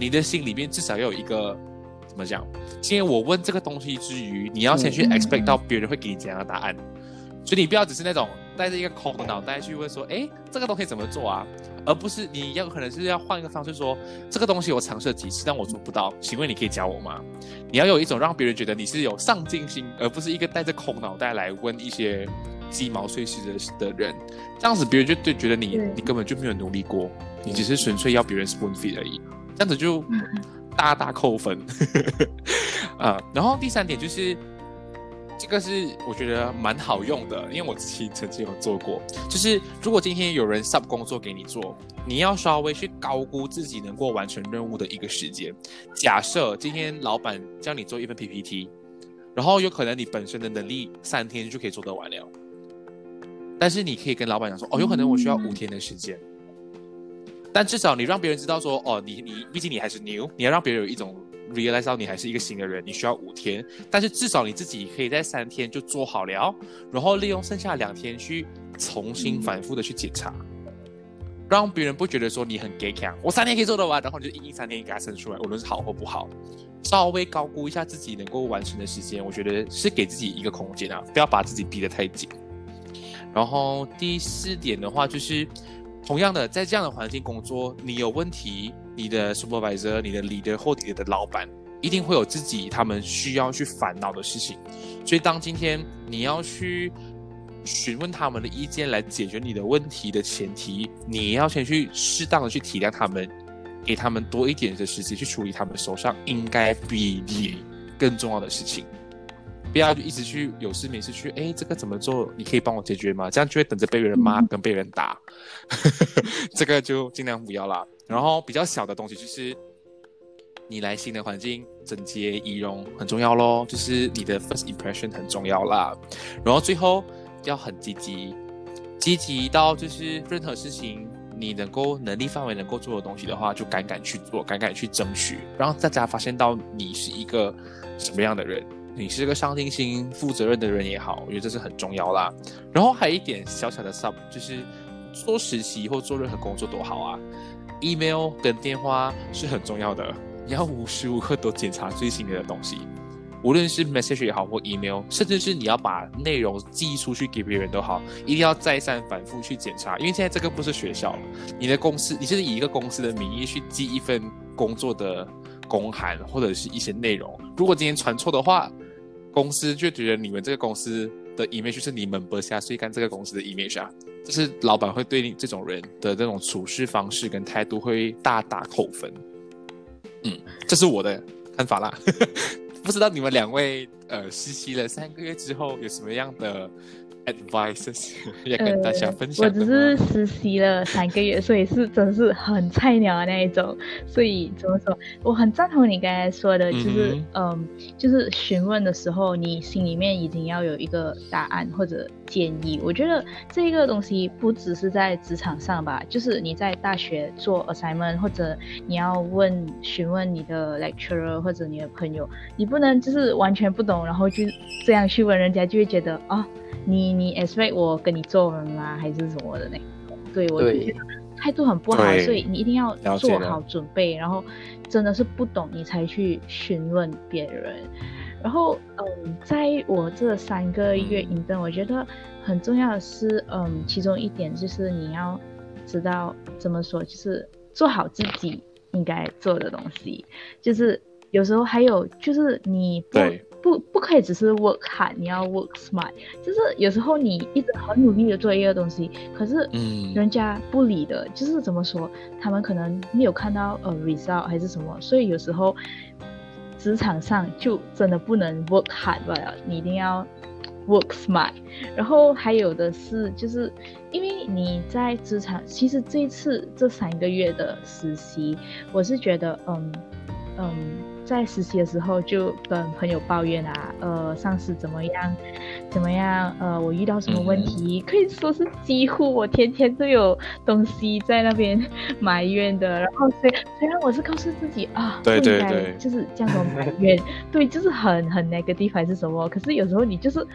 你的心里面至少要有一个怎么讲？今天我问这个东西之余，你要先去嗯 expect 到别人会给你怎样的答案，所以你不要只是那种带着一个空的脑袋去问说，哎，这个东西怎么做啊？而不是你要可能是要换一个方式说，这个东西我尝试了几次，但我做不到，请问你可以教我吗？你要有一种让别人觉得你是有上进心，而不是一个带着空脑袋来问一些鸡毛碎碎的的人，这样子别人就对觉得你你根本就没有努力过，你只是纯粹要别人 spoon feed 而已，这样子就大大扣分。[laughs] 啊，然后第三点就是。这个是我觉得蛮好用的，因为我自己曾经有做过。就是如果今天有人 sub 工作给你做，你要稍微去高估自己能够完成任务的一个时间。假设今天老板叫你做一份 PPT，然后有可能你本身的能力三天就可以做得完了，但是你可以跟老板讲说，哦，有可能我需要五天的时间。但至少你让别人知道说，哦，你你毕竟你还是 new，你要让别人有一种 realize 到你还是一个新的人，你需要五天，但是至少你自己可以在三天就做好了，然后利用剩下两天去重新反复的去检查，让别人不觉得说你很 gay 强，我三天可以做得完，然后你就硬硬三天给他生出来，无论是好或不好，稍微高估一下自己能够完成的时间，我觉得是给自己一个空间啊，不要把自己逼得太紧。然后第四点的话就是。同样的，在这样的环境工作，你有问题，你的 supervisor、你的 leader 或你的老板一定会有自己他们需要去烦恼的事情。所以，当今天你要去询问他们的意见来解决你的问题的前提，你要先去适当的去体谅他们，给他们多一点的时间去处理他们手上应该比你更重要的事情。不要一直去有事没事去，哎，这个怎么做？你可以帮我解决吗？这样就会等着被人骂跟被人打，[laughs] 这个就尽量不要啦。然后比较小的东西就是，你来新的环境，整洁仪容很重要咯，就是你的 first impression 很重要啦。然后最后要很积极，积极到就是任何事情你能够能力范围能够做的东西的话，就敢敢去做，敢敢去争取，让大家发现到你是一个什么样的人。你是个上进心、负责任的人也好，我觉得这是很重要啦。然后还有一点小小的 sub，就是做实习或做任何工作都好啊，email 跟电话是很重要的，你要无时无刻都检查最新的东西。无论是 message 也好，或 email，甚至是你要把内容寄出去给别人都好，一定要再三反复去检查。因为现在这个不是学校，你的公司，你是以一个公司的名义去寄一份工作的公函或者是一些内容。如果今天传错的话，公司就觉得你们这个公司的 image 是你们不下，所以干这个公司的 image 啊，就是老板会对你这种人的这种处事方式跟态度会大打扣分。嗯，这是我的看法啦。[laughs] 不知道你们两位呃实习了三个月之后有什么样的 advice [laughs] 要跟大家分享？我只是实习了三个月，所以是真是很菜鸟的那一种。所以怎么说？我很赞同你刚才说的，就是嗯，就是询问的时候，你心里面已经要有一个答案或者建议。我觉得这个东西不只是在职场上吧，就是你在大学做 assignment 或者你要问询问你的 lecturer 或者你的朋友，你不能就是完全不懂，然后就这样去问人家，就会觉得啊。你你 expect 我跟你做人吗？还是什么的呢？对我就觉得态度很不好，所以你一定要做好准备，然后真的是不懂你才去询问别人。然后嗯，在我这三个月引证，我觉得很重要的是，嗯，其中一点就是你要知道怎么说，就是做好自己应该做的东西。就是有时候还有就是你不。不，不可以只是 work hard，你要 work smart。就是有时候你一直很努力的做一个东西，可是，嗯，人家不理的，就是怎么说，他们可能没有看到呃 result 还是什么，所以有时候职场上就真的不能 work hard 了，你一定要 work smart。然后还有的是，就是因为你在职场，其实这一次这三个月的实习，我是觉得，嗯，嗯。在实习的时候就跟朋友抱怨啊，呃，上司怎么样，怎么样，呃，我遇到什么问题，可以说是几乎我天天都有东西在那边埋怨的。然后虽虽然我是告诉自己啊，不应该就是这样子埋怨，[laughs] 对，就是很很 negative 还是什么，可是有时候你就是。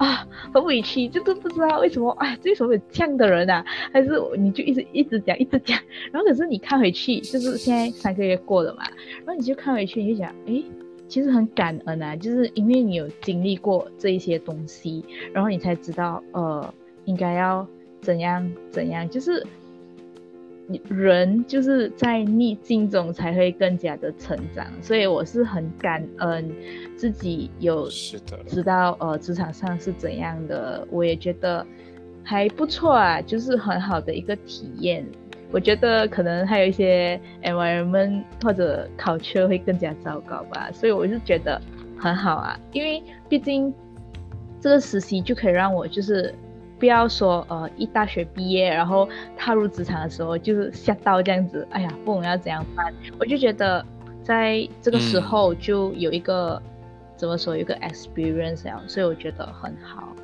啊，很委屈，就是不知道为什么，哎，为什么有这样的人啊？还是你就一直一直讲，一直讲，然后可是你看回去，就是现在三个月过了嘛，然后你就看回去，你就想，哎，其实很感恩啊，就是因为你有经历过这一些东西，然后你才知道，呃，应该要怎样怎样，就是。人就是在逆境中才会更加的成长，所以我是很感恩自己有知道呃职场上是怎样的，我也觉得还不错啊，就是很好的一个体验。我觉得可能还有一些 environment 或者考车会更加糟糕吧，所以我就觉得很好啊，因为毕竟这个实习就可以让我就是。不要说呃，一大学毕业，然后踏入职场的时候就是吓到这样子，哎呀，不懂要怎样办。我就觉得在这个时候就有一个怎么说，有一个 experience 啊，所以我觉得很好。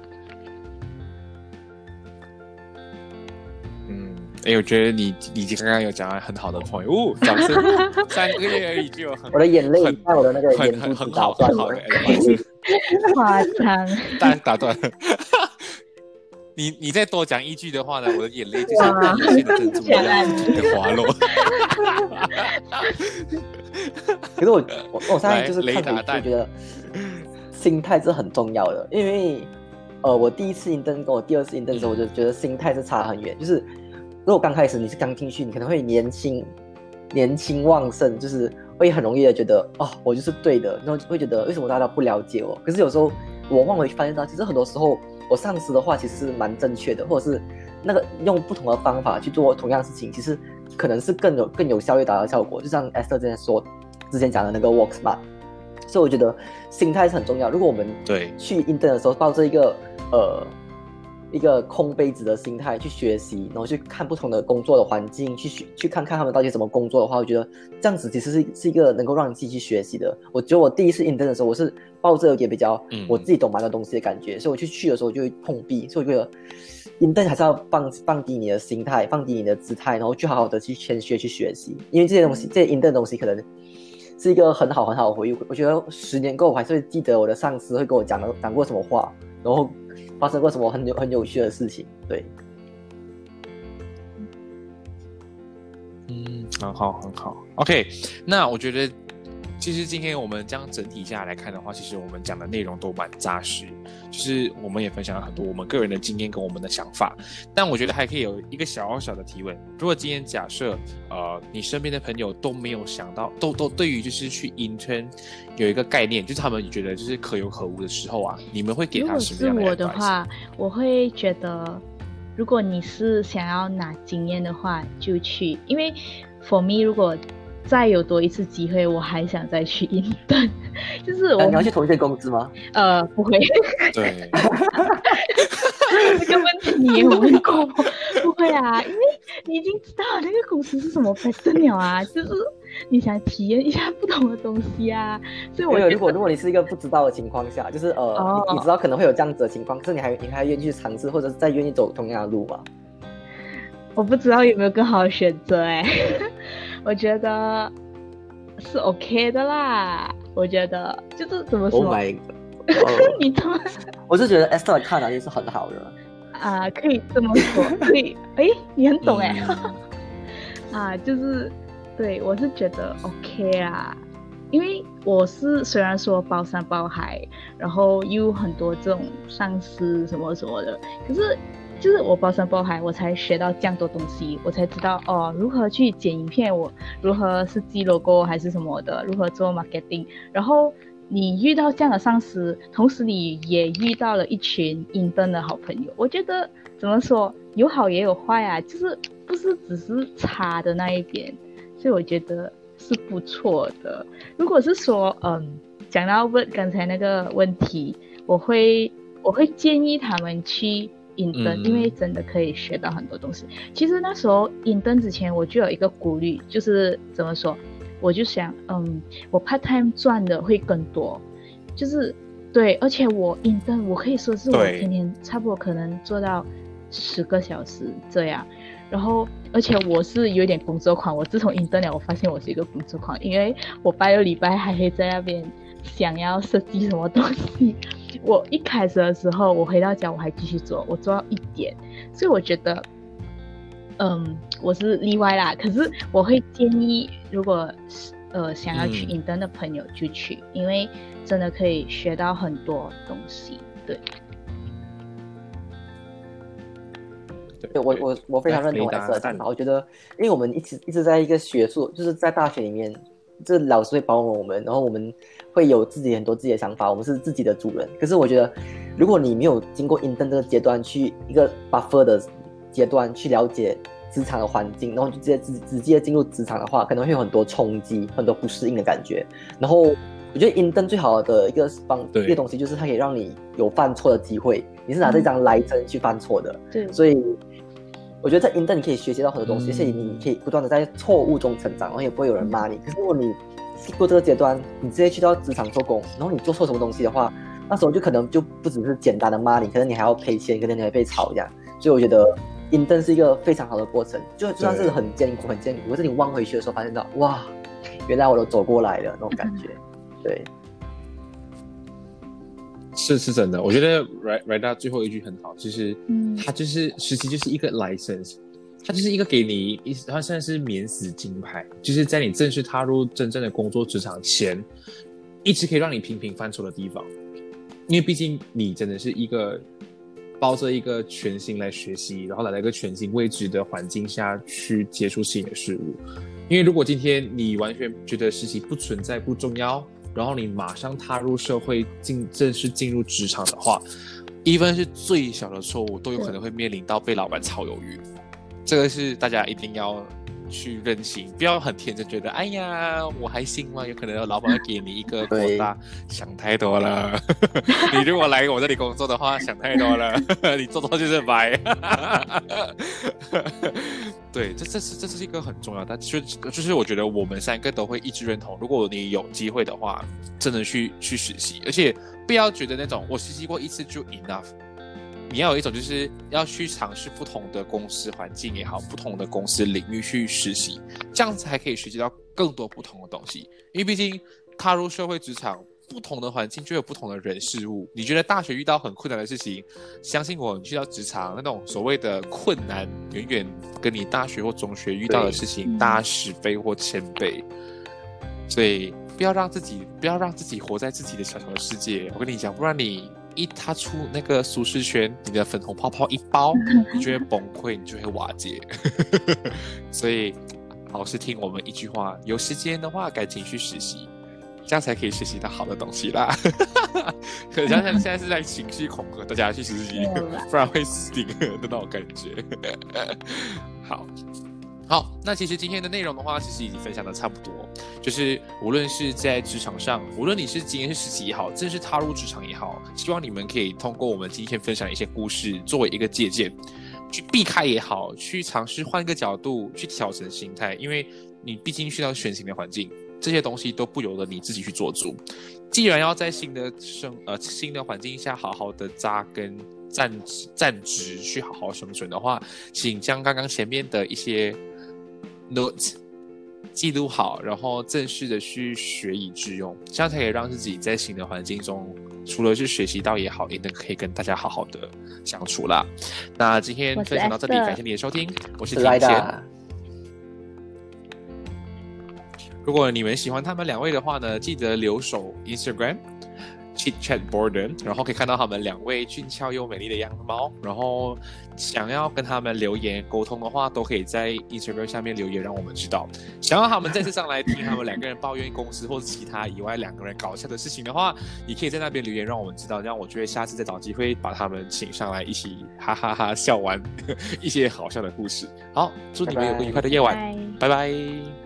嗯，哎，我觉得你你刚刚有讲很好的朋友，哦，掌声，三个月而已就有很，[laughs] 我的眼泪在我的那个眼很很好很好的，夸张，[laughs] 打打断。你你再多讲一句的话呢，我的眼泪就像现的珍珠一样的滑落。[laughs] 可是我我我现在就是看就觉得心态是很重要的，因为呃，我第一次印灯跟我第二次印灯的时候，我就觉得心态是差很远。就是如果刚开始你是刚进去，你可能会年轻年轻旺盛，就是会很容易的觉得哦，我就是对的，然后会觉得为什么大家不了解我？可是有时候我往回发现到，其实很多时候。我上司的话其实是蛮正确的，或者是那个用不同的方法去做同样事情，其实可能是更有更有效率达到效果。就像 Esther 之前说，之前讲的那个 Work Smart，所以我觉得心态是很重要。如果我们对去 intern 的时候抱着一个呃。一个空杯子的心态去学习，然后去看不同的工作的环境，去学去看看他们到底怎么工作的话，我觉得这样子其实是是一个能够让你自己去学习的。我觉得我第一次 intern 的时候，我是抱着有点比较我自己懂蛮多东西的感觉，所以我去去的时候就会碰壁。所以我觉得 intern 还是要放放低你的心态，放低你的姿态，然后去好好的去谦虚去学习，因为这些东西，这些 intern 的东西可能是一个很好很好的回忆。我觉得十年过后，我还是会记得我的上司会跟我讲的讲过什么话，然后发生过什么很有很有趣的事情对。嗯很好很好。Ok 那我觉得其实今天我们这样整体下来看的话，其实我们讲的内容都蛮扎实，就是我们也分享了很多我们个人的经验跟我们的想法。但我觉得还可以有一个小小的提问：如果今天假设，呃，你身边的朋友都没有想到，都都对于就是去 intern 有一个概念，就是他们觉得就是可有可无的时候啊，你们会给他什么样的如果是我的话，我会觉得。如果你是想要拿经验的话，就去，因为 for me 如果再有多一次机会，我还想再去印度。[laughs] 就是我你要去同一间公司吗？呃，不会。对。[laughs] 这个问题你有问过？不会啊，因为你已经知道那个公司是什么 pattern 了啊，就是你想体验一下不同的东西啊。所以我有，如果如果你是一个不知道的情况下，就是呃，你你知道可能会有这样子的情况，可是你还你还愿意去尝试，或者是再愿意走同样的路吗？我不知道有没有更好的选择哎，我觉得是 OK 的啦。我觉得就是怎么说？[laughs] 你他妈！我是觉得 Esther 看能力是很好的啊，可以这么说，可以。哎，你很懂哎。[laughs] 啊，就是对我是觉得 OK 啊，因为我是虽然说包山包海，然后又很多这种上司什么什么的，可是就是我包山包海，我才学到这样多东西，我才知道哦，如何去剪影片，我如何是记 logo 还是什么的，如何做 marketing，然后。你遇到这样的上司，同时你也遇到了一群应登的好朋友。我觉得怎么说，有好也有坏啊，就是不是只是差的那一边，所以我觉得是不错的。如果是说，嗯，讲到问刚才那个问题，我会我会建议他们去应登，因为真的可以学到很多东西。其实那时候引灯之前，我就有一个顾虑，就是怎么说？我就想，嗯，我 part time 赚的会更多，就是对，而且我 intern 我可以说是我天天差不多可能做到十个小时这样，然后而且我是有点工作狂，我自从 intern 了，我发现我是一个工作狂，因为我拜六礼拜还可以在那边想要设计什么东西，我一开始的时候我回到家我还继续做，我做到一点，所以我觉得。嗯，我是例外啦。可是我会建议，如果呃想要去影灯的朋友就去，因为真的可以学到很多东西。对，对我我我非常认同 S 的看法。我觉得，因为我们一直一直在一个学术，就是在大学里面，这老师会包容我们，然后我们会有自己很多自己的想法，我们是自己的主人。可是我觉得，如果你没有经过影灯这个阶段，去一个 buffer 的。阶段去了解职场的环境，然后就直接直直接进入职场的话，可能会有很多冲击，很多不适应的感觉。然后我觉得 intern 最好的一个方一个东西就是它可以让你有犯错的机会，你是拿这张来真去犯错的。对，所以我觉得在 intern 你可以学习到很多东西，而且你可以不断的在错误中成长，然后也不会有人骂你。可是如果你过这个阶段，你直接去到职场做工，然后你做错什么东西的话，那时候就可能就不只是简单的骂你，可能你还要赔钱，可能你还被炒一样。所以我觉得。印灯是一个非常好的过程，就就算是很艰苦、很艰苦，可是你望回去的时候，发现到哇，原来我都走过来了那种感觉，对，是是真的。我觉得 Right Right 最后一句很好，其实，嗯，它就是实习就是一个 license，它就是一个给你一，它算是免死金牌，就是在你正式踏入真正的工作职场前，一直可以让你频频犯错的地方，因为毕竟你真的是一个。抱着一个全新来学习，然后来到一个全新未知的环境下去接触新的事物。因为如果今天你完全觉得实习不存在不重要，然后你马上踏入社会进正式进入职场的话，一般是最小的错误都有可能会面临到被老板炒鱿鱼。这个是大家一定要。去认清，不要很天真，觉得哎呀，我还行吗？有可能老板会给你一个扩大，想太多了。[laughs] 你如果来我这里工作的话，想太多了。[laughs] 你做错就是白。[laughs] 对，这这是这是一个很重要，但就就是我觉得我们三个都会一致认同。如果你有机会的话，真的去去实习，而且不要觉得那种我实习过一次就 enough。你要有一种，就是要去尝试不同的公司环境也好，不同的公司领域去实习，这样子才可以学习到更多不同的东西。因为毕竟踏入社会职场，不同的环境就有不同的人事物。你觉得大学遇到很困难的事情，相信我，你去到职场那种所谓的困难，远远跟你大学或中学遇到的事情大十倍或千倍。所以不要让自己不要让自己活在自己的小小的世界。我跟你讲，不然你一踏出那个舒适圈，你的粉红泡泡一包，你就会崩溃，你就会瓦解。[laughs] 所以，老师听我们一句话：有时间的话，赶紧去实习，这样才可以学习到好的东西啦。[laughs] 可想想现在是在情绪恐吓大家去实习，不然会死定 [laughs] 的那种感觉。好。好，那其实今天的内容的话，其实已经分享的差不多。就是无论是在职场上，无论你是今天是实习也好，正式踏入职场也好，希望你们可以通过我们今天分享的一些故事，作为一个借鉴，去避开也好，去尝试换一个角度去调整心态。因为你毕竟去到全新的环境，这些东西都不由得你自己去做主。既然要在新的生呃新的环境下好好的扎根、站站直，去好好生存的话，请将刚刚前面的一些。Note 记录好，然后正式的去学以致用，这样才可以让自己在新的环境中，除了是学习到也好，也能可以跟大家好好的相处啦。那今天分享到这里，感谢你的收听，我是田贤。如果你们喜欢他们两位的话呢，记得留守 Instagram。Chit Chat Borden，然后可以看到他们两位俊俏又美丽的样貌。然后想要跟他们留言沟通的话，都可以在 Instagram 下面留言，让我们知道。想要他们再次上来听他们两个人抱怨公司或者其他以外两个人搞笑的事情的话，你可以在那边留言，让我们知道。这样我就会下次再找机会把他们请上来，一起哈哈哈笑完 [laughs] 一些好笑的故事。好，祝你们有个愉快的夜晚，拜拜。